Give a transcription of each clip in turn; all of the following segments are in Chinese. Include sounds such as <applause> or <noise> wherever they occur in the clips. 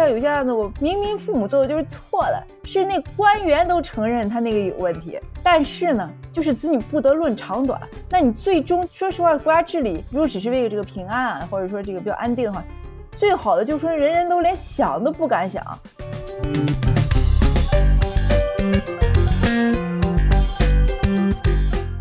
像有些案子，我明明父母做的就是错的，是那官员都承认他那个有问题，但是呢，就是子女不得论长短。那你最终说实话，国家治理如果只是为了这个平安，啊或者说这个比较安定的话，最好的就是说人人都连想都不敢想。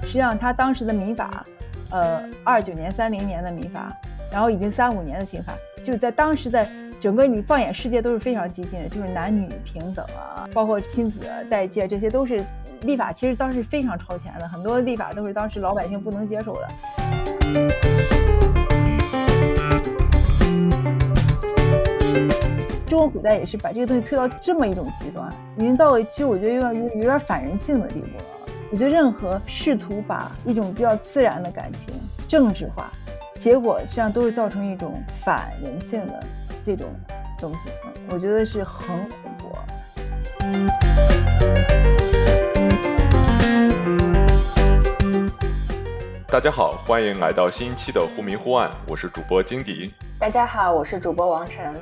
实际上，他当时的民法，呃，二九年、三零年的民法，然后已经三五年的刑法，就在当时在整个你放眼世界都是非常激进的，就是男女平等啊，包括亲子代借，这些都是立法，其实当时非常超前的，很多立法都是当时老百姓不能接受的。中国古代也是把这个东西推到这么一种极端，已经到了其实我觉得有点有点反人性的地步了。我觉得任何试图把一种比较自然的感情政治化，结果实际上都是造成一种反人性的这种东西。我觉得是很恐怖。大家好，欢迎来到新一期的忽明忽暗，我是主播金迪。大家好，我是主播王晨。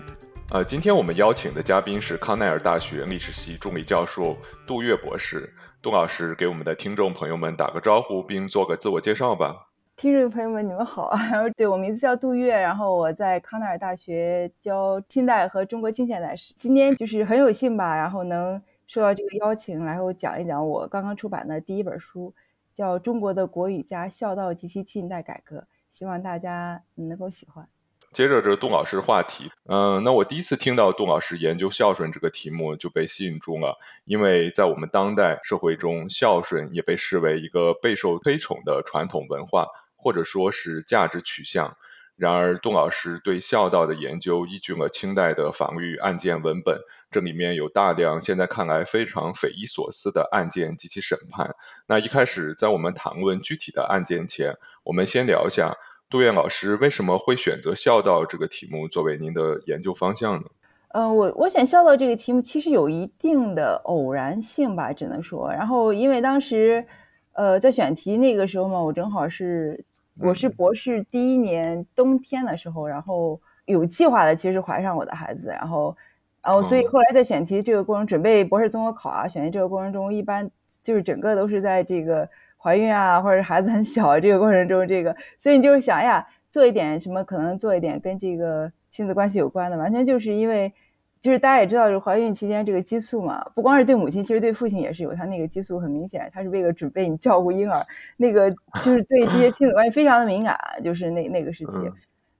呃，今天我们邀请的嘉宾是康奈尔大学历史系助理教授杜月博士。杜老师给我们的听众朋友们打个招呼，并做个自我介绍吧。听众朋友们，你们好啊！<laughs> 对我名字叫杜月，然后我在康奈尔大学教清代和中国近现代史。今天就是很有幸吧，然后能受到这个邀请，然后讲一讲我刚刚出版的第一本书，叫《中国的国语家孝道及其近代改革》，希望大家能够喜欢。接着这个杜老师话题，嗯，那我第一次听到杜老师研究孝顺这个题目就被吸引住了，因为在我们当代社会中，孝顺也被视为一个备受推崇的传统文化，或者说是价值取向。然而，杜老师对孝道的研究依据了清代的法律案件文本，这里面有大量现在看来非常匪夷所思的案件及其审判。那一开始，在我们谈论具体的案件前，我们先聊一下。杜燕老师为什么会选择孝道这个题目作为您的研究方向呢？嗯，我我选孝道这个题目其实有一定的偶然性吧，只能说。然后因为当时，呃，在选题那个时候嘛，我正好是我是博士第一年冬天的时候，然后有计划的其实怀上我的孩子，然后，然后所以后来在选题这个过程，准备博士综合考啊，选题这个过程中，一般就是整个都是在这个。怀孕啊，或者孩子很小这个过程中，这个，所以你就是想呀，做一点什么，可能做一点跟这个亲子关系有关的，完全就是因为，就是大家也知道，就是怀孕期间这个激素嘛，不光是对母亲，其实对父亲也是有，他那个激素很明显，他是为了准备你照顾婴儿，那个就是对这些亲子关系非常的敏感，就是那那个时期。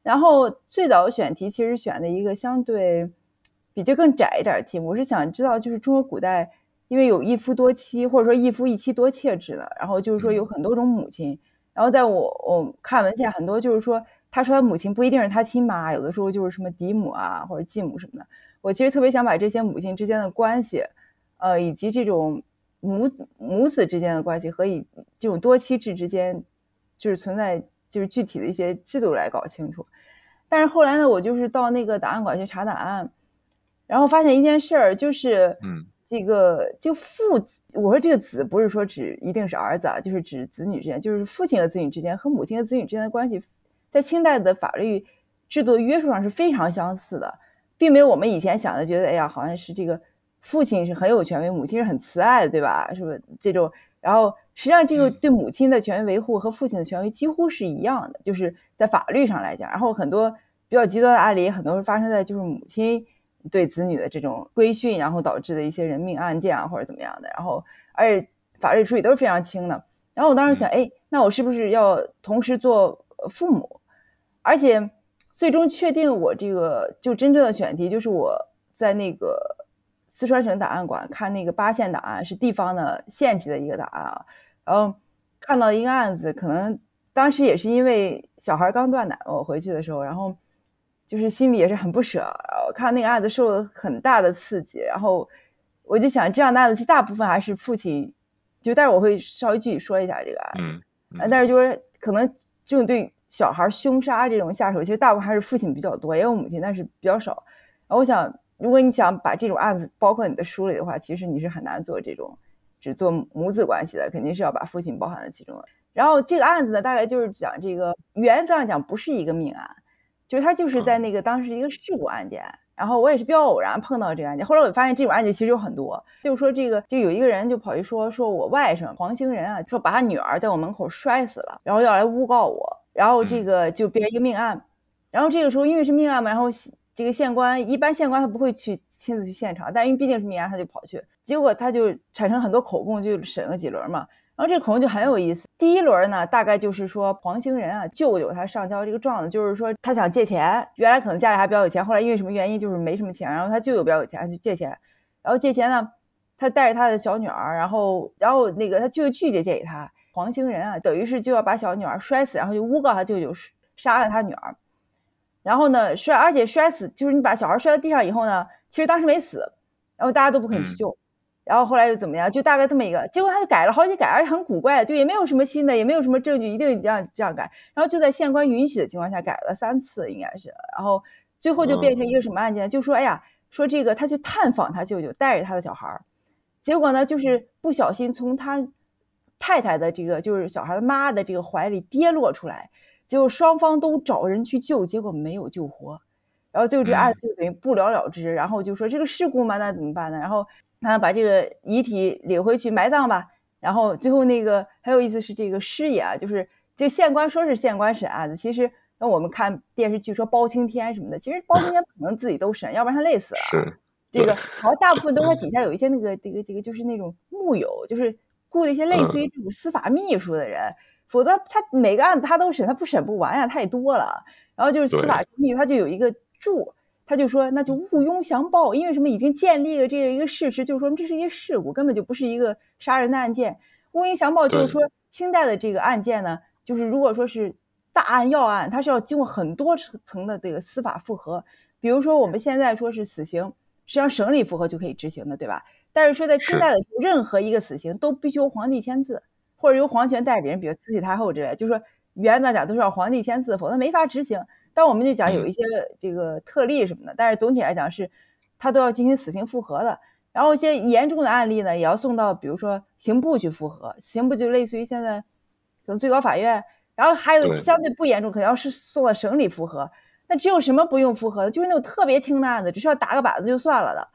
然后最早选题其实选的一个相对比这更窄一点的题目，我是想知道就是中国古代。因为有一夫多妻，或者说一夫一妻多妾制的，然后就是说有很多种母亲，然后在我我看文献很多就是说，他说他母亲不一定是他亲妈，有的时候就是什么嫡母啊或者继母什么的。我其实特别想把这些母亲之间的关系，呃，以及这种母母子之间的关系和以这种多妻制之间，就是存在就是具体的一些制度来搞清楚。但是后来呢，我就是到那个档案馆去查档案，然后发现一件事儿，就是嗯。这个就父，我说这个子不是说指一定是儿子啊，就是指子女之间，就是父亲和子女之间和母亲和子女之间的关系，在清代的法律制度的约束上是非常相似的，并没有我们以前想的觉得，哎呀，好像是这个父亲是很有权威，母亲是很慈爱的，对吧？是不是这种？然后实际上这个对母亲的权威维护和父亲的权威几乎是一样的，就是在法律上来讲。然后很多比较极端的案例，很多是发生在就是母亲。对子女的这种规训，然后导致的一些人命案件啊，或者怎么样的，然后而且法律处理都是非常轻的。然后我当时想，哎，那我是不是要同时做父母？而且最终确定我这个就真正的选题，就是我在那个四川省档案馆看那个八县档案，是地方的县级的一个档案啊。然后看到一个案子，可能当时也是因为小孩刚断奶，我回去的时候，然后。就是心里也是很不舍，看那个案子受了很大的刺激，然后我就想，这样的案子其实大部分还是父亲，就但是我会稍微具体说一下这个案子，嗯，但是就是可能这种对小孩凶杀这种下手，其实大部分还是父亲比较多，也有母亲，但是比较少。然后我想，如果你想把这种案子包括你的书里的话，其实你是很难做这种只做母子关系的，肯定是要把父亲包含在其中的。然后这个案子呢，大概就是讲这个原则上讲不是一个命案。就是他就是在那个当时一个事故案件，然后我也是比较偶然碰到这个案件，后来我发现这种案件其实有很多，就是说这个就有一个人就跑去说说我外甥黄兴仁啊，说把他女儿在我门口摔死了，然后要来诬告我，然后这个就变成一个命案，然后这个时候因为是命案嘛，然后这个县官一般县官他不会去亲自去现场，但因为毕竟是命案，他就跑去，结果他就产生很多口供，就审了几轮嘛。然后这个口供就很有意思。第一轮呢，大概就是说黄兴仁啊，舅舅他上交这个状子，就是说他想借钱。原来可能家里还比较有钱，后来因为什么原因就是没什么钱。然后他舅舅比较有钱，就借钱。然后借钱呢，他带着他的小女儿，然后然后那个他舅舅拒绝借给他。黄兴仁啊，等于是就要把小女儿摔死，然后就诬告他舅舅杀了他女儿。然后呢，摔而且摔死就是你把小孩摔到地上以后呢，其实当时没死，然后大家都不肯去救。然后后来又怎么样？就大概这么一个结果，他就改了好几改，而且很古怪，就也没有什么新的，也没有什么证据，一定这样这样改。然后就在县官允许的情况下改了三次，应该是。然后最后就变成一个什么案件？就说哎呀，说这个他去探访他舅舅，带着他的小孩儿，结果呢就是不小心从他太太的这个就是小孩的妈的这个怀里跌落出来，结果双方都找人去救，结果没有救活，然后最后这个案子就等于不了了之。然后就说这个事故嘛，那怎么办呢？然后。他把这个遗体领回去埋葬吧，然后最后那个很有意思是这个师爷啊，就是就县官说是县官审案子，其实那我们看电视剧说包青天什么的，其实包青天可能自己都审，要不然他累死了。是这个，好像大部分都是底下有一些那个这个这个就是那种木友，就是雇了一些类似于这种司法秘书的人，否则他每个案子他都审，他不审不完呀，太多了。然后就是司法秘书，他就有一个注。他就说，那就毋庸详报，因为什么已经建立了这个一个事实，就是说这是一个事故，根本就不是一个杀人的案件。毋庸详报就是说，清代的这个案件呢，就是如果说是大案要案，它是要经过很多层的这个司法复核。比如说我们现在说是死刑，实际上省里复核就可以执行的，对吧？但是说在清代的时候，任何一个死刑都必须由皇帝签字，或者由皇权代理人，比如慈禧太后之类，就是说原则讲都是要皇帝签字，否则没法执行。但我们就讲有一些这个特例什么的，但是总体来讲是，他都要进行死刑复核的。然后一些严重的案例呢，也要送到比如说刑部去复核，刑部就类似于现在可能最高法院。然后还有相对不严重，可能要是送到省里复核。那只有什么不用复核的，就是那种特别轻的案子，只需要打个板子就算了的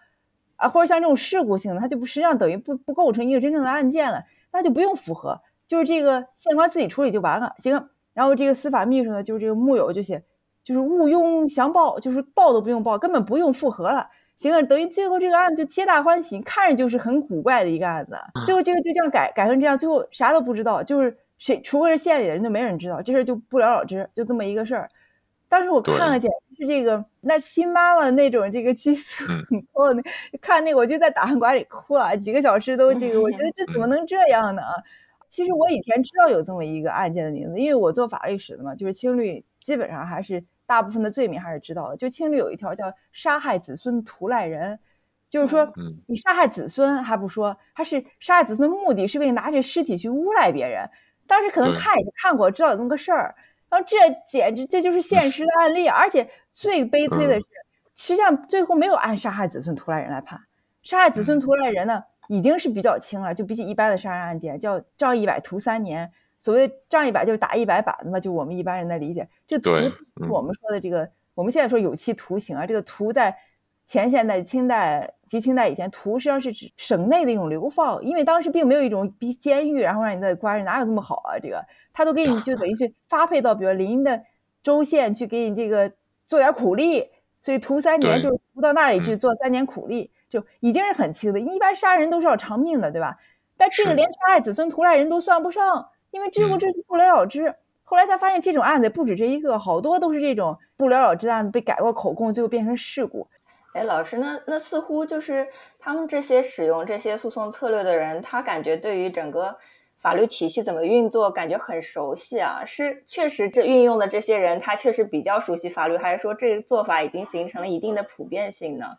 啊，或者像这种事故性的，它就不实际上等于不不构成一个真正的案件了，那就不用复核，就是这个县官自己处理就完了。行，然后这个司法秘书呢，就是这个木有就写。就是毋庸详报，就是报都不用报，根本不用复核了。行了，等于最后这个案子就皆大欢喜，看着就是很古怪的一个案子。最后这个就这样改改成这样，最后啥都不知道，就是谁，除非是县里的人，就没人知道这事就不了了之，就这么一个事儿。当时我看了简直是这个那新妈妈的那种这个激素，我看那个我就在档案馆里哭啊，几个小时都这个，我觉得这怎么能这样呢？其实我以前知道有这么一个案件的名字，因为我做法律史的嘛，就是青律基本上还是。大部分的罪名还是知道的，就青律有一条叫杀害子孙图赖人，就是说，你杀害子孙还不说，他是杀害子孙的目的是为了拿这尸体去诬赖别人。当时可能看也就看过，知道有这么个事儿，然后这简直这就是现实的 <laughs> 案例，而且最悲催的是，实际上最后没有按杀害子孙图赖人来判，杀害子孙图赖人呢已经是比较轻了，就比起一般的杀人案件，叫杖一百徒三年。所谓杖一百就是打一百板的嘛，就我们一般人的理解。这徒我们说的这个，我们现在说有期徒刑啊，这个徒在前现代、清代及清代以前，徒实际上是指省内的一种流放，因为当时并没有一种比监狱，然后让你在关着，哪有那么好啊？这个他都给你就等于是发配到比如邻的州县去给你这个做点苦力，所以徒三年就是徒到那里去做三年苦力，就已经是很轻的。一般杀人都是要偿命的，对吧？但这个连杀害子孙图赖人都算不上。因为之后这就不了了之，后来才发现这种案子不止这一个，好多都是这种不了了之的案子被改过口供，最后变成事故。哎，老师，那那似乎就是他们这些使用这些诉讼策略的人，他感觉对于整个法律体系怎么运作感觉很熟悉啊？是确实这运用的这些人，他确实比较熟悉法律，还是说这个做法已经形成了一定的普遍性呢？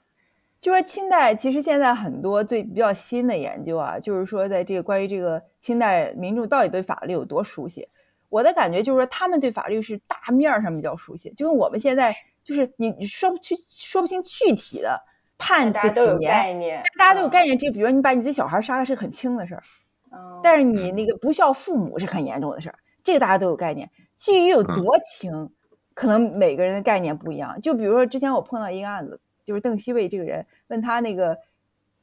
就说清代，其实现在很多最比较新的研究啊，就是说在这个关于这个清代民众到底对法律有多熟悉，我的感觉就是说他们对法律是大面上比较熟悉，就跟我们现在就是你说不去说不清具体的判个几年，大家都有概念。这比如你把你自己小孩杀了是很轻的事儿，但是你那个不孝父母是很严重的事儿，这个大家都有概念。至于有多轻，可能每个人的概念不一样。就比如说之前我碰到一个案子。就是邓锡卫这个人，问他那个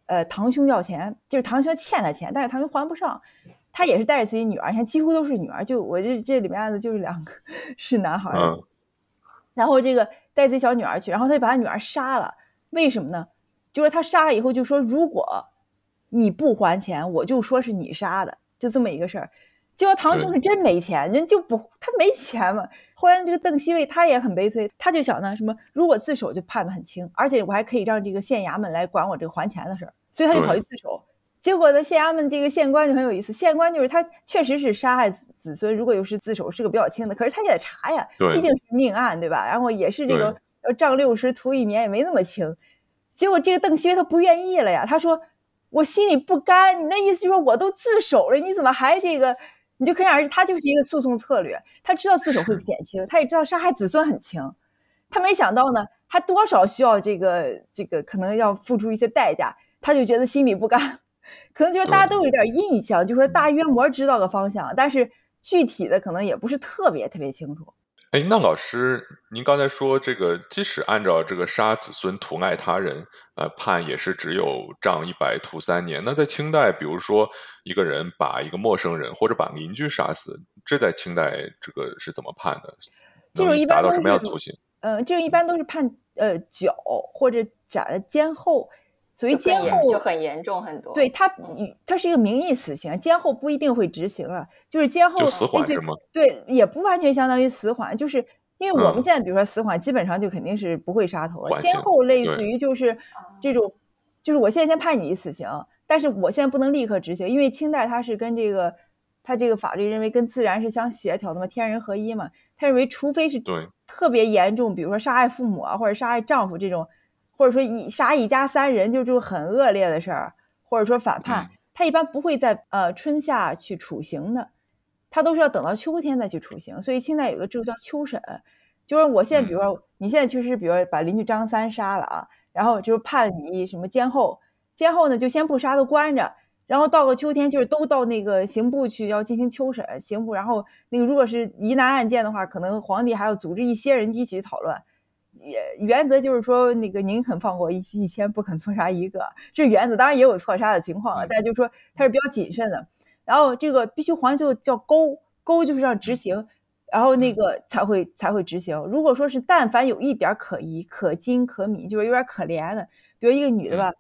呃堂兄要钱，就是堂兄欠他钱，但是堂兄还不上，他也是带着自己女儿，你看几乎都是女儿，就我这这里面案子就是两个 <laughs> 是男孩，嗯然后这个带自己小女儿去，然后他就把他女儿杀了，为什么呢？就是他杀了以后就说，如果你不还钱，我就说是你杀的，就这么一个事儿。结果堂兄是真没钱，人就不他没钱嘛。后来这个邓锡卫他也很悲催，他就想呢什么，如果自首就判的很轻，而且我还可以让这个县衙门来管我这个还钱的事儿，所以他就跑去自首。结果呢，县衙门这个县官就很有意思，县官就是他确实是杀害子子孙，如果又是自首，是个比较轻的，可是他也得查呀，毕竟是命案，对吧？然后也是这个对要杖六十，徒一年，也没那么轻。结果这个邓锡卫他不愿意了呀，他说我心里不甘，你那意思就是说我都自首了，你怎么还这个？你就可想而知，他就是一个诉讼策略，他知道自首会减轻，他也知道杀害子孙很轻，他没想到呢，他多少需要这个这个可能要付出一些代价，他就觉得心里不甘，可能就是大家都有点印象，就说大约摸知道个方向，但是具体的可能也不是特别特别清楚。哎，那老师，您刚才说这个，即使按照这个杀子孙图爱他人，呃，判也是只有杖一百徒三年。那在清代，比如说一个人把一个陌生人或者把邻居杀死，这在清代这个是怎么判的？这种能一般都达到什么样的是途径？呃，这种一般都是判呃绞或者斩了监后，所谓就更严监后就很严重很多。对它嗯，与它是一个名义死刑，监后不一定会执行了，就是监后就死缓是吗？对，也不完全相当于死缓，就是因为我们嗯现在比如说死缓，基本上就肯定是不会杀头了。监缓刑后类似于就是这种，就是我现在先判你死刑，但是我现在不能立刻执行，因为清代它是跟这个它这个法律认为跟自然是相协调的嘛，天人合一嘛，他认为除非是特别严重，比如说杀害父母啊，或者杀害丈夫这种，或者说一杀一家三人，就这种很恶劣的事儿，或者说反叛，嗯他一般不会在呃春夏去处刑的，他都是要等到秋天再去处刑。所以清代有个制度叫秋审，就是我现在比如说、你现在确实比如说把邻居张三杀了啊，然后就是判你什么监候，监候呢就先不杀，都关着。然后到个秋天，就是都到那个刑部去要进行秋审，刑部，然后那个如果是疑难案件的话，可能皇帝还要组织一些人一起去讨论。也原则就是说，那个宁肯放过一一千，不肯错杀一个，这是原则。当然也有错杀的情况啊，嗯但就是说他是比较谨慎的。然后这个必须还就叫勾，勾就是让执行，然后那个才会才会执行。如果说是但凡有一点可疑、可矜、可悯，就是有点可怜的，比如一个女的吧，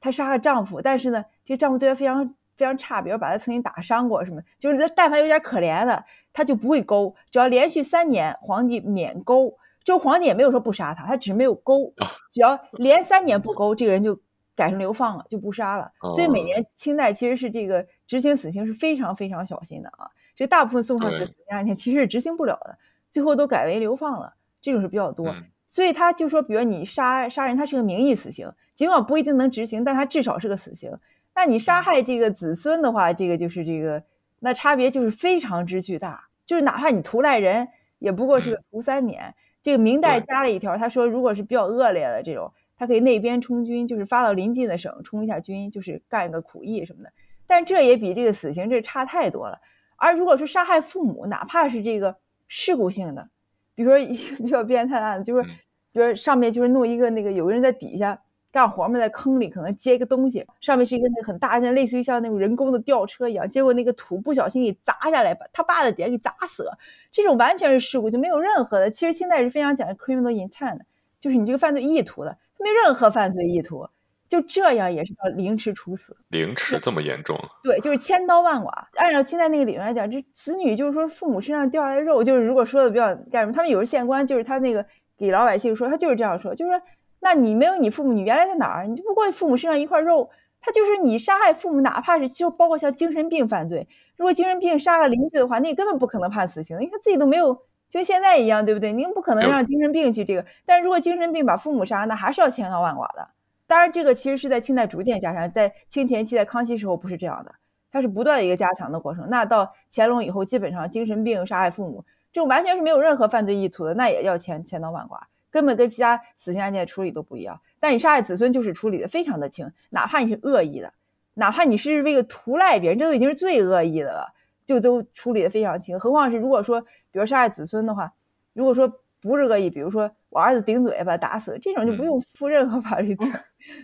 她杀了丈夫，但是呢，这个丈夫对她非常非常差，比如把她曾经打伤过什么，就是但凡有点可怜的，她就不会勾。只要连续三年，皇帝免勾。就皇帝也没有说不杀他，他只是没有勾啊，只要连三年不勾，这个人就改成流放了，就不杀了。所以每哦年清代其实是这个执行死刑是非常非常小心的啊。这大部分送上去的死刑案件其实是执行不了的，最后都改为流放了，这种是比较多。嗯所以他就说，比如你杀杀人，他是个名义死刑，尽管不一定能执行，但他至少是个死刑。那你杀害这个子孙的话，这个就是这个，那差别就是非常之巨大。就是哪怕你屠赖人，也不过是个屠三年。这个明代加了一条，他说如果是比较恶劣的这种，他可以内边充军，就是发到邻近的省充一下军，就是干一个苦役什么的。但这也比这个死刑这差太多了。而如果说杀害父母，哪怕是这个事故性的，比如说一个比较变态的案子，就是嗯比如说上面就是弄一个那个有个人在底下干活嘛，在坑里可能接一个东西，上面是一个那个很大的，类似于像那种人工的吊车一样，结果那个土不小心给砸下来，把他爸的底给砸死了。这种完全是事故，就没有任何的。其实清代是非常讲究 criminal intent 的，就是你这个犯罪意图的，没有任何犯罪意图，就这样也是要凌迟处死。凌迟这么严重？对，就是千刀万剐。按照清代那个理论来讲，这子女就是说父母身上掉下来的肉，就是如果说的比较干什么，他们有时县官就是他那个给老百姓说，他就是这样说，就是说，那你没有你父母，你原来在哪儿？你就不过父母身上一块肉，他就是你杀害父母，哪怕是就包括像精神病犯罪，如果精神病杀了邻居的话，那根本不可能判死刑，因为他自己都没有。就现在一样，对不对？您不可能让精神病去这个，但是如果精神病把父母杀，那还是要千刀万剐的。当然，这个其实是在清代逐渐加强，在清前期、在康熙时候不是这样的，它是不断的一个加强的过程。那到乾隆以后，基本上精神病杀害父母，这种完全是没有任何犯罪意图的，那也要千千刀万剐，根本跟其他死刑案件处理都不一样。但你杀害子孙就是处理的非常的轻，哪怕你是恶意的，哪怕你是为了图赖别人，这都已经是最恶意的了，就都处理的非常轻。何况是如果说，比如杀害子孙的话，如果说不是恶意，比如说我儿子顶嘴把他打死，这种就不用负任何法律责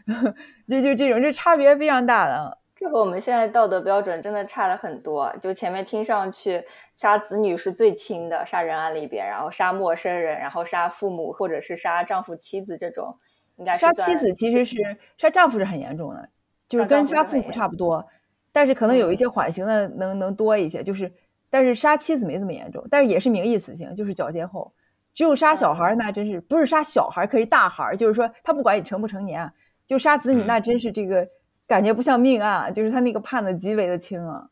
任，<laughs> 就就这种，这差别非常大的。这和我们现在道德标准真的差了很多。就前面听上去，杀子女是最轻的杀人案里边，然后杀陌生人，然后杀父母或者是杀丈夫、妻子这种，应该杀妻子其实是杀丈夫是很严重的，就是跟杀父母差不多，但是可能有一些缓刑的能能多一些，就是但是杀妻子没这么严重，但是也是名义死刑，就是绞监后。只有杀小孩那真是不是杀小孩，可是大孩，就是说他不管你成不成年，就杀子女那真是这个。感觉不像命案，就是他那个判的极为的轻啊。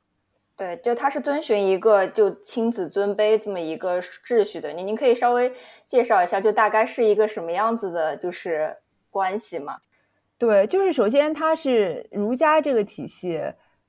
对，就他是遵循一个就亲子尊卑这么一个秩序的。您您可以稍微介绍一下，就大概是一个什么样子的，就是关系吗？对，就是首先它是儒家这个体系，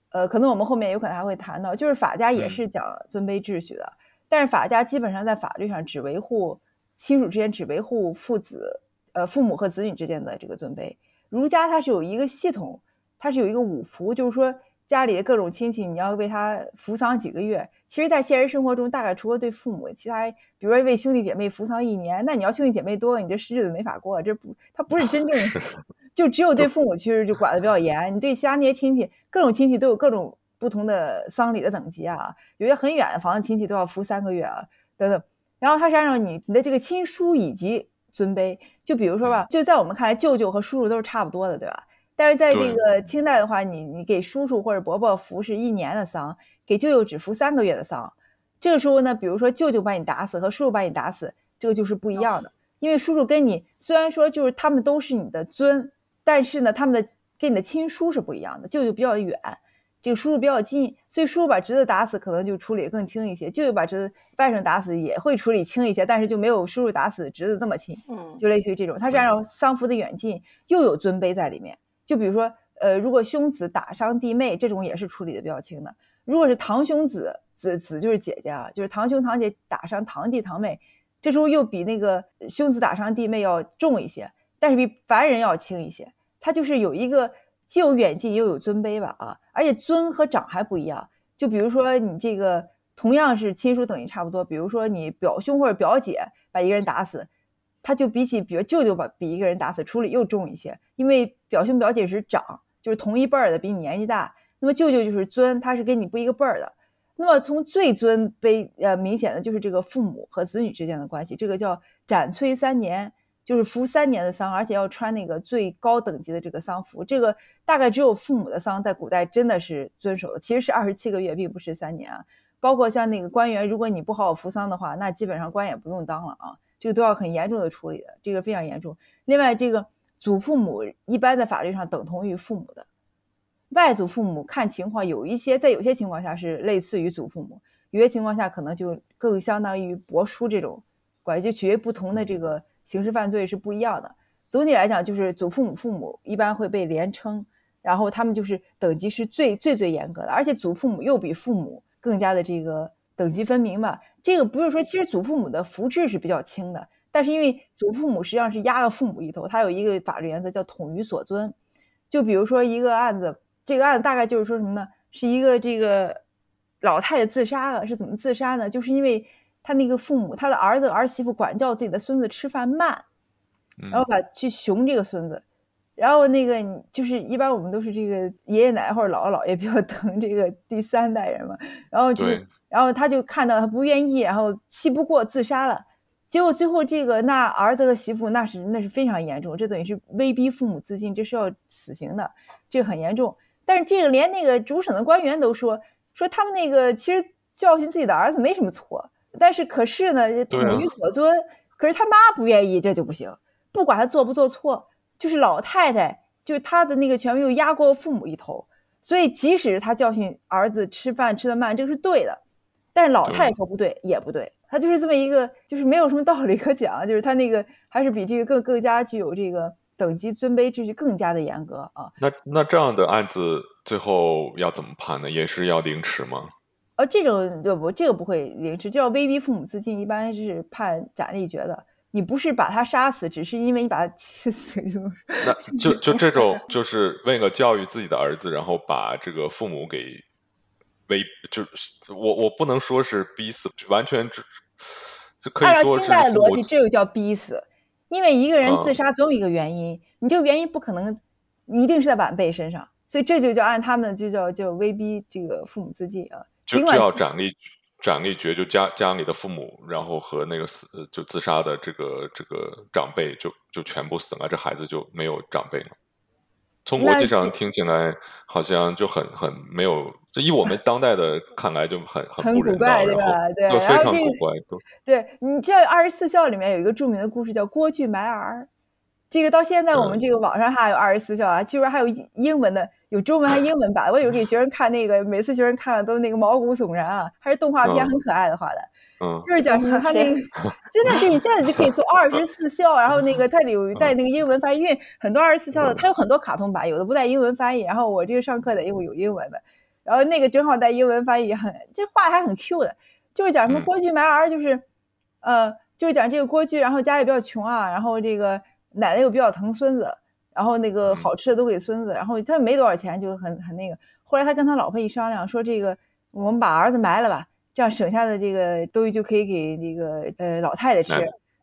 呃，可能我们后面有可能还会谈到，就是法家也是讲尊卑秩序的，但是法家基本上在法律上只维护亲属之间，只维护父子，呃，父母和子女之间的这个尊卑。儒家它是有一个系统。它是有一个五福，就是说家里的各种亲戚，你要为他服丧几个月。其实，在现实生活中，大概除了对父母，其他比如说为兄弟姐妹服丧一年，那你要兄弟姐妹多，你这日子没法过。这不，他不是真正的，<laughs> 就只有对父母其实就管的比较严。你对其他那些亲戚，各种亲戚都有各种不同的丧礼的等级啊。有些很远的房子亲戚都要服三个月啊，等等。然后他是按照你你的这个亲疏以及尊卑，就比如说吧，就在我们看来，舅舅和叔叔都是差不多的，对吧？但是在这个清代的话，你你给叔叔或者伯伯服是一年的丧，给舅舅只服三个月的丧。这个时候呢，比如说舅舅把你打死和叔叔把你打死，这个就是不一样的。因为叔叔跟你虽然说就是他们都是你的尊，但是呢，他们的跟你的亲叔是不一样的。舅舅比较远，这个叔叔比较近，所以叔叔把侄子打死可能就处理更轻一些。舅舅把侄子外甥打死也会处理轻一些，但是就没有叔叔打死侄子这么轻。嗯，就类似于这种，他是按照丧服的远近又有尊卑在里面。就比如说，呃，如果兄子打伤弟妹，这种也是处理的比较轻的。如果是堂兄子，子子就是姐姐啊，就是堂兄堂姐打伤堂弟堂妹，这时候又比那个兄子打伤弟妹要重一些，但是比凡人要轻一些。他就是有一个既有远近又有尊卑吧，啊，而且尊和长还不一样。就比如说你这个同样是亲属等级差不多，比如说你表兄或者表姐把一个人打死。他就比起，比如舅舅把比一个人打死处理又重一些，因为表兄表姐是长，就是同一辈儿的，比你年纪大。那么舅舅就是尊，他是跟你不一个辈儿的。那么从最尊卑，呃，明显的就是这个父母和子女之间的关系，这个叫斩催三年，就是服三年的丧，而且要穿那个最高等级的这个丧服。这个大概只有父母的丧在古代真的是遵守的，其实是二十七个月，并不是三年啊。包括像那个官员，如果你不好好服丧的话，那基本上官也不用当了啊。这个都要很严重的处理的，这个非常严重。另外，这个祖父母一般在法律上等同于父母的，外祖父母看情况，有一些在有些情况下是类似于祖父母，有些情况下可能就更相当于伯叔这种关系，就取决不同的这个刑事犯罪是不一样的。总体来讲，就是祖父母父母一般会被连称，然后他们就是等级是最最最严格的，而且祖父母又比父母更加的这个等级分明吧。这个不是说，其实祖父母的福制是比较轻的，但是因为祖父母实际上是压了父母一头，他有一个法律原则叫统于所尊。就比如说一个案子，这个案子大概就是说什么呢？是一个这个老太太自杀了，是怎么自杀呢？就是因为他那个父母，他的儿子儿媳妇管教自己的孙子吃饭慢，然后把去熊这个孙子，然后那个就是一般我们都是这个爷爷奶奶或者姥姥姥爷比较疼这个第三代人嘛，然后就。然后他就看到他不愿意，然后气不过自杀了。结果最后这个那儿子和媳妇那是那是非常严重，这等于是威逼父母自尽，这是要死刑的，这个很严重。但是这个连那个主审的官员都说说他们那个其实教训自己的儿子没什么错，但是可是呢统于所尊，可是他妈不愿意，这就不行。不管他做不做错，就是老太太就是他的那个权威又压过父母一头，所以即使他教训儿子吃饭吃的慢，这个是对的。但是老太太说不对也不对，他就是这么一个，就是没有什么道理可讲，就是他那个还是比这个更更加具有这个等级尊卑秩序更加的严格啊。那那这样的案子最后要怎么判呢？也是要凌迟吗？呃，这种不，这个不会凌迟，叫威逼父母自尽，一般是判斩立决的。你不是把他杀死，只是因为你把他气死。那就就这种，<laughs> 就是为了教育自己的儿子，然后把这个父母给。为就是我我不能说是逼死，完全只就可以按照说清代的逻辑，这就叫逼死，因为一个人自啊杀总有一个原因，你这个原因不可能，你一定是在晚辈身上，所以这就叫按他们就叫叫威逼这个父母自尽啊。就就要斩立斩立决，就家家里的父母，然后和那个死呃就自杀的这个这个长辈就就全部死了，这孩子就没有长辈了。从逻辑上听起来好像就很很没有，这以我们当代的看来就很很很古怪对吧？对就非常古怪，对，你知道《二十四孝》里面有一个著名的故事叫郭巨埋儿，这个到现在我们嗯。这个网上还有《二十四孝》啊，据说还有英英文的，有中文还英文版。我有给学生看那个，每次学生看了都那个毛骨悚然啊，还是动画片，嗯。很可爱的画的。嗯。就是讲什么他那个 <laughs> 真的就你现在就可以搜 <laughs> 二十四孝，然后那个它里有带那个英文翻译，因为很多二十四孝的它有很多卡通版，有的不带英文翻译，然后我这个上课的有有英文的，然后那个正好带英文翻译，很这画还很 Q 的，就是讲什么嗯郭巨埋儿，就是呃就是讲这个郭巨，然后家里比较穷啊，然后这个奶奶又比较疼孙子，然后那个嗯好吃的都给孙子，然后他没多少钱，就很很那个。后来他跟他老婆一商量，说这个我们把儿子埋了吧，这样省下的这个东西就可以给这个呃老太太吃。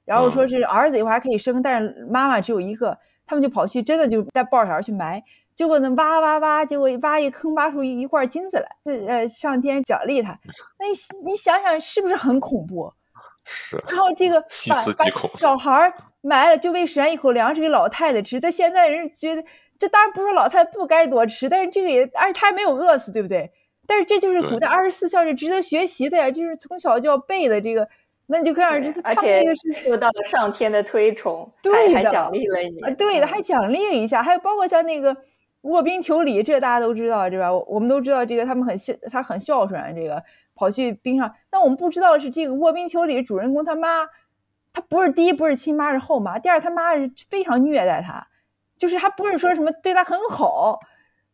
然后说嗯是儿子以后还可以生，但是妈妈只有一个，他们就跑去真的就带抱着小孩去埋。结果呢，挖挖挖，结果挖一坑，挖出一一块金子来，呃，上天奖励他。那你你想想，是不是很恐怖？是然后这个细把把思极恐小孩儿埋了，就为省一口粮食给老太太吃。在现在人觉得，这当然不是说老太太不该多吃，但是这个也，而且他还没有饿死，对不对？但是这就是古代二十四孝是值得学习的呀，就是从小就要背的这个，那你就可想而知，而且这个是受到了上天的推崇，对的还还奖励了你啊，对的，嗯还奖励了一下，还有包括像那个卧冰求鲤，这大家都知道，对吧？我们都知道这个，他们很孝，他很孝顺，这个跑去冰上。但我们不知道是，这个卧冰求鲤主人公他妈，他不是第一不是亲妈是后妈，第二他妈是非常虐待他，就是他不是说什么对他很好。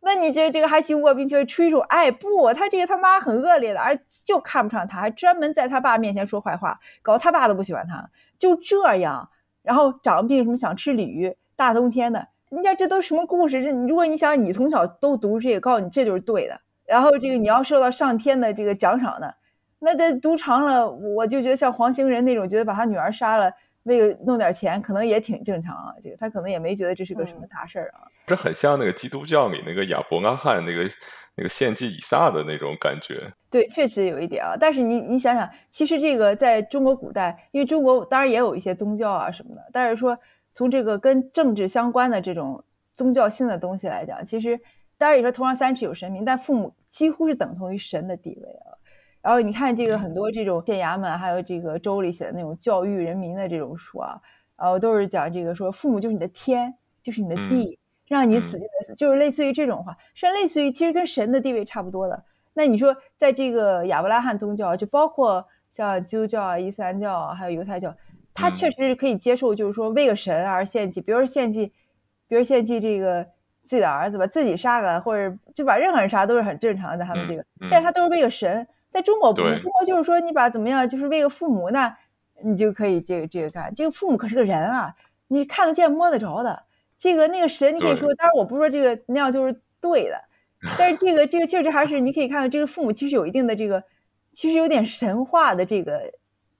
那你这这个还去卧冰求鲤吹手？哎，不，他这个他妈很恶劣的，而就看不上他，还专门在他爸面前说坏话，搞得他爸都不喜欢他。就这样，然后长病什么想吃鲤鱼，大冬天的，你讲这都什么故事？这如果你想你从小都读这个，告诉你这就是对的。然后这个你要受到上天的这个奖赏的，那这读长了，我就觉得像黄兴仁那种，觉得把他女儿杀了，为了弄点钱，可能也挺正常啊。这个他可能也没觉得这是个什么大事儿啊。这很像那个基督教里那个亚伯拉罕那个那个献祭以撒的那种感觉。对，确实有一点啊。但是你你想想，其实这个在中国古代，因为中国当然也有一些宗教啊什么的，但是说从这个跟政治相关的这种宗教性的东西来讲，其实当然也说头上三尺有神明，但父母几乎是等同于神的地位啊。然后你看这个很多这种县衙门，还有这个州里写的那种教育人民的这种书啊，然后都是讲这个说父母就是你的天，就是你的嗯地，让你死嗯就得死，就是类似于这种话，是类似于其实跟神的地位差不多的。那你说，在这个亚伯拉罕宗教，就包括像基督教啊、伊斯兰教啊，还有犹太教，他嗯确实是可以接受，就是说为个神而献祭，比如说献祭，比如献祭这个自己的儿子吧，自己杀个，或者就把任何人杀都是很正常的，他们这个，嗯但是他都是为个神。在中国不是，中国就是说你把怎么样，就是为个父母，那你就可以这个这个干。这个父母可是个人啊，你看得见摸得着的。这个那个神，你可以说，当然我不是说这个那样就是对的，<laughs> 但是这个这个确实还是你可以看到，这个父母其实有一定的这个，其实有点神话的这个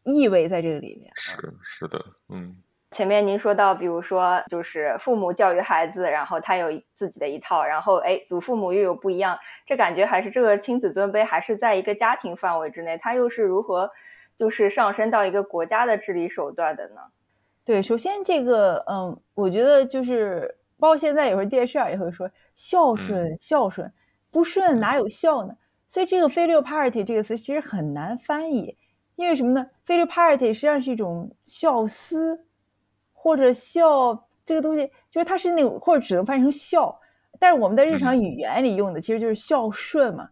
意味在这个里面。是是的，嗯前面您说到，比如说就是父母教育孩子，然后他有自己的一套，然后哎，祖父母又有不一样，这感觉还是这个亲子尊卑还是在一个家庭范围之内，它又是如何就是上升到一个国家的治理手段的呢？对，首先这个，嗯，我觉得就是，包括现在有时候电视上也会说孝顺，孝顺，不顺哪有孝呢？所以这个 filial piety 这个词其实很难翻译，因为什么呢？filial piety 实际上是一种孝思，或者孝这个东西，就是它是那种，或者只能翻译成孝，但是我们在日常语言里用的其实就是孝顺嘛，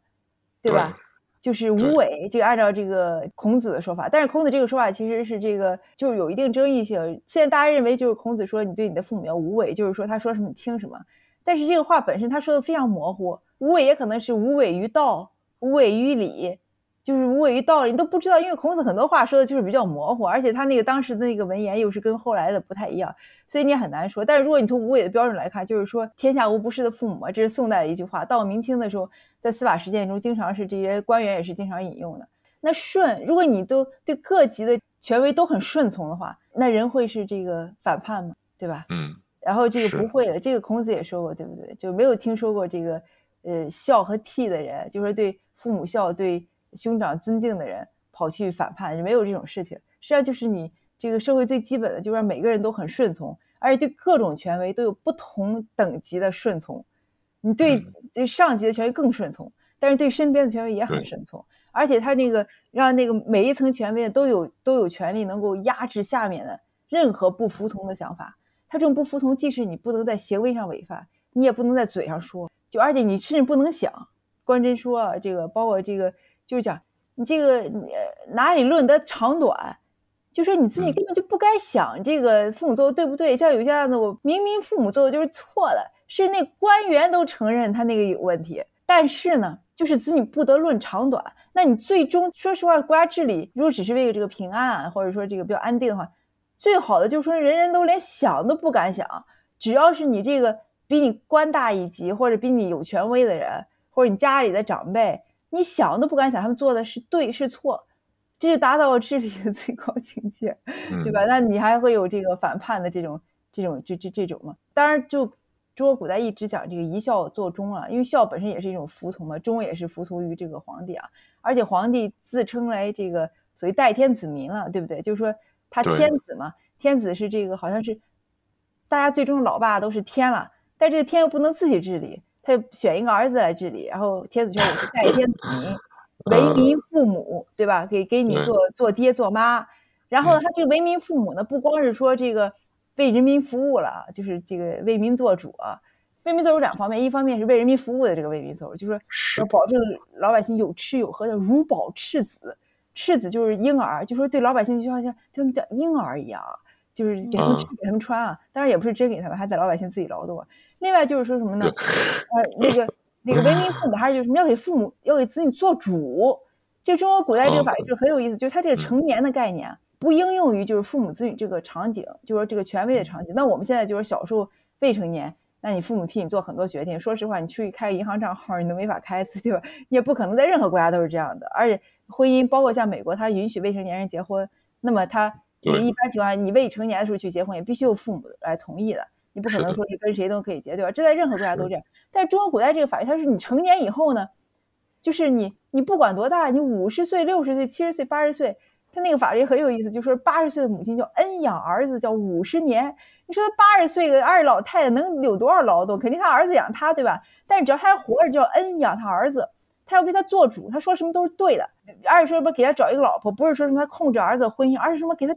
对吧？就是无为，这个按照这个孔子的说法，但是孔子这个说法其实是这个就是有一定争议性。现在大家认为就是孔子说你对你的父母要无为，就是说他说什么你听什么。但是这个话本身他说的非常模糊，无为也可能是无为于道，无为于理，就是无为于道理，你都不知道，因为孔子很多话说的就是比较模糊，而且他那个当时的那个文言又是跟后来的不太一样，所以你也很难说。但是如果你从无为的标准来看，就是说天下无不是的父母嘛，这是宋代的一句话，到明清的时候。在司法实践中，经常是这些官员也是经常引用的。那顺，如果你都对各级的权威都很顺从的话，那人会是这个反叛吗？对吧？嗯。然后这个不会的，这个孔子也说过，对不对？就没有听说过这个呃孝和悌的人，就是对父母孝、对兄长尊敬的人跑去反叛，没有这种事情。实际上就是你这个社会最基本的，就是让每个人都很顺从，而且对各种权威都有不同等级的顺从。你对嗯对上级的权威更顺从，但是对身边的权威也很顺从。而且他那个让那个每一层权威都有都有权利能够压制下面的任何不服从的想法。他这种不服从，即使你不能在行为上违反，你也不能在嘴上说，就而且你甚至不能想。关真说啊，这个包括这个就是讲你这个呃哪里论得长短，就说你自己嗯根本就不该想这个父母做的对不对。像有些案子，我明明父母做的就是错的，是那官员都承认他那个有问题，但是呢，就是子女不得论长短。那你最终说实话，国家治理如果只是为了这个平安，或者说这个比较安定的话，最好的就是说人人都连想都不敢想，只要是你这个比你官大一级或者比你有权威的人，或者你家里的长辈，你想都不敢想他们做的是对是错，这就达到了治理的最高境界，对吧？嗯那你还会有这个反叛的这种这种这这这种吗？当然，就中国古代一直讲这个一孝作忠啊，因为孝本身也是一种服从嘛，忠也是服从于这个皇帝啊，而且皇帝自称来这个所谓代天子民了，对不对？就是说他天子嘛，天子是这个好像是大家最终老爸都是天了，但这个天又不能自己治理，他选一个儿子来治理，然后天子说我是代天子民，<laughs> 为民父母，对吧？给给你做做爹做妈，然后嗯他这个为民父母呢，不光是说这个为人民服务了，就是这个为民做主啊。为民做主两方面，一方面是为人民服务的这个为民做主，就是说要保证老百姓有吃有喝的，如保赤子。赤子就是婴儿，就说对老百姓就好像就他们叫婴儿一样，就是给他们吃嗯给他们穿啊。当然也不是真给他们，还得老百姓自己劳动啊。另外就是说什么呢？呃，那个那个为民父母，还是就是什么要给父母要给子女做主。这中国古代这个法律就很有意思，就是它这个成年的概念不应用于就是父母子女这个场景，就是说这个权威的场景。那我们现在就是小时候未成年，那你父母替你做很多决定，说实话，你去开个银行账号，你都没法开次，对吧？你也不可能在任何国家都是这样的。而且婚姻，包括像美国，它允许未成年人结婚，那么他一般情况下，你未成年的时候去结婚，也必须有父母来同意的。你不可能说是跟谁都可以结，对吧？这在任何国家都这样。但是中国古代这个法律，它是你成年以后呢，就是你你不管多大，你五十岁、六十岁、七十岁、八十岁，他那个法律很有意思，就说八十岁的母亲叫恩养儿子，叫五十年。你说他八十岁个二老太太能有多少劳动？肯定他儿子养他，对吧？但是只要他还活着，就要恩养他儿子，他要为他做主，他说什么都是对的。而且说什么给他找一个老婆，不是说什么他控制儿子婚姻，而是什么给他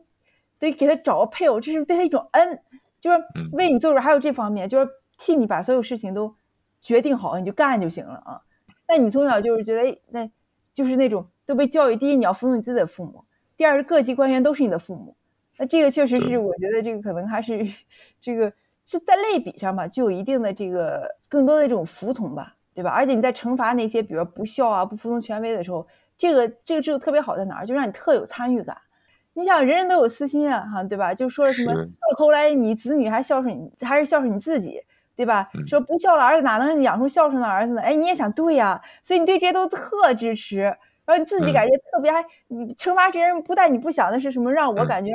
得给他找个配偶，这是对他一种恩，就是嗯为你做主。还有这方面，就是替你把所有事情都决定好，你就干就行了啊。那你从小就是觉得，哎，那就是那种都被教育，第一你要服从你自己的父母，第二是各级官员都是你的父母。那这个确实是，我觉得这个可能还是这个是在类比上吧，就有一定的这个更多的这种服从吧，对吧？而且你在惩罚那些比如说不孝啊、不服从权威的时候，这个这个制度特别好在哪儿？就让你特有参与感。你想，人人都有私心啊，哈，对吧？就说什么到头来你子女还孝顺你，还是孝顺你自己，对吧？嗯说不孝的儿子哪能养出孝顺的儿子呢？哎，你也想对呀、所以你对这些都特支持，然后你自己嗯感觉特别还，你惩罚别人不但你不想的是什么让我嗯感觉，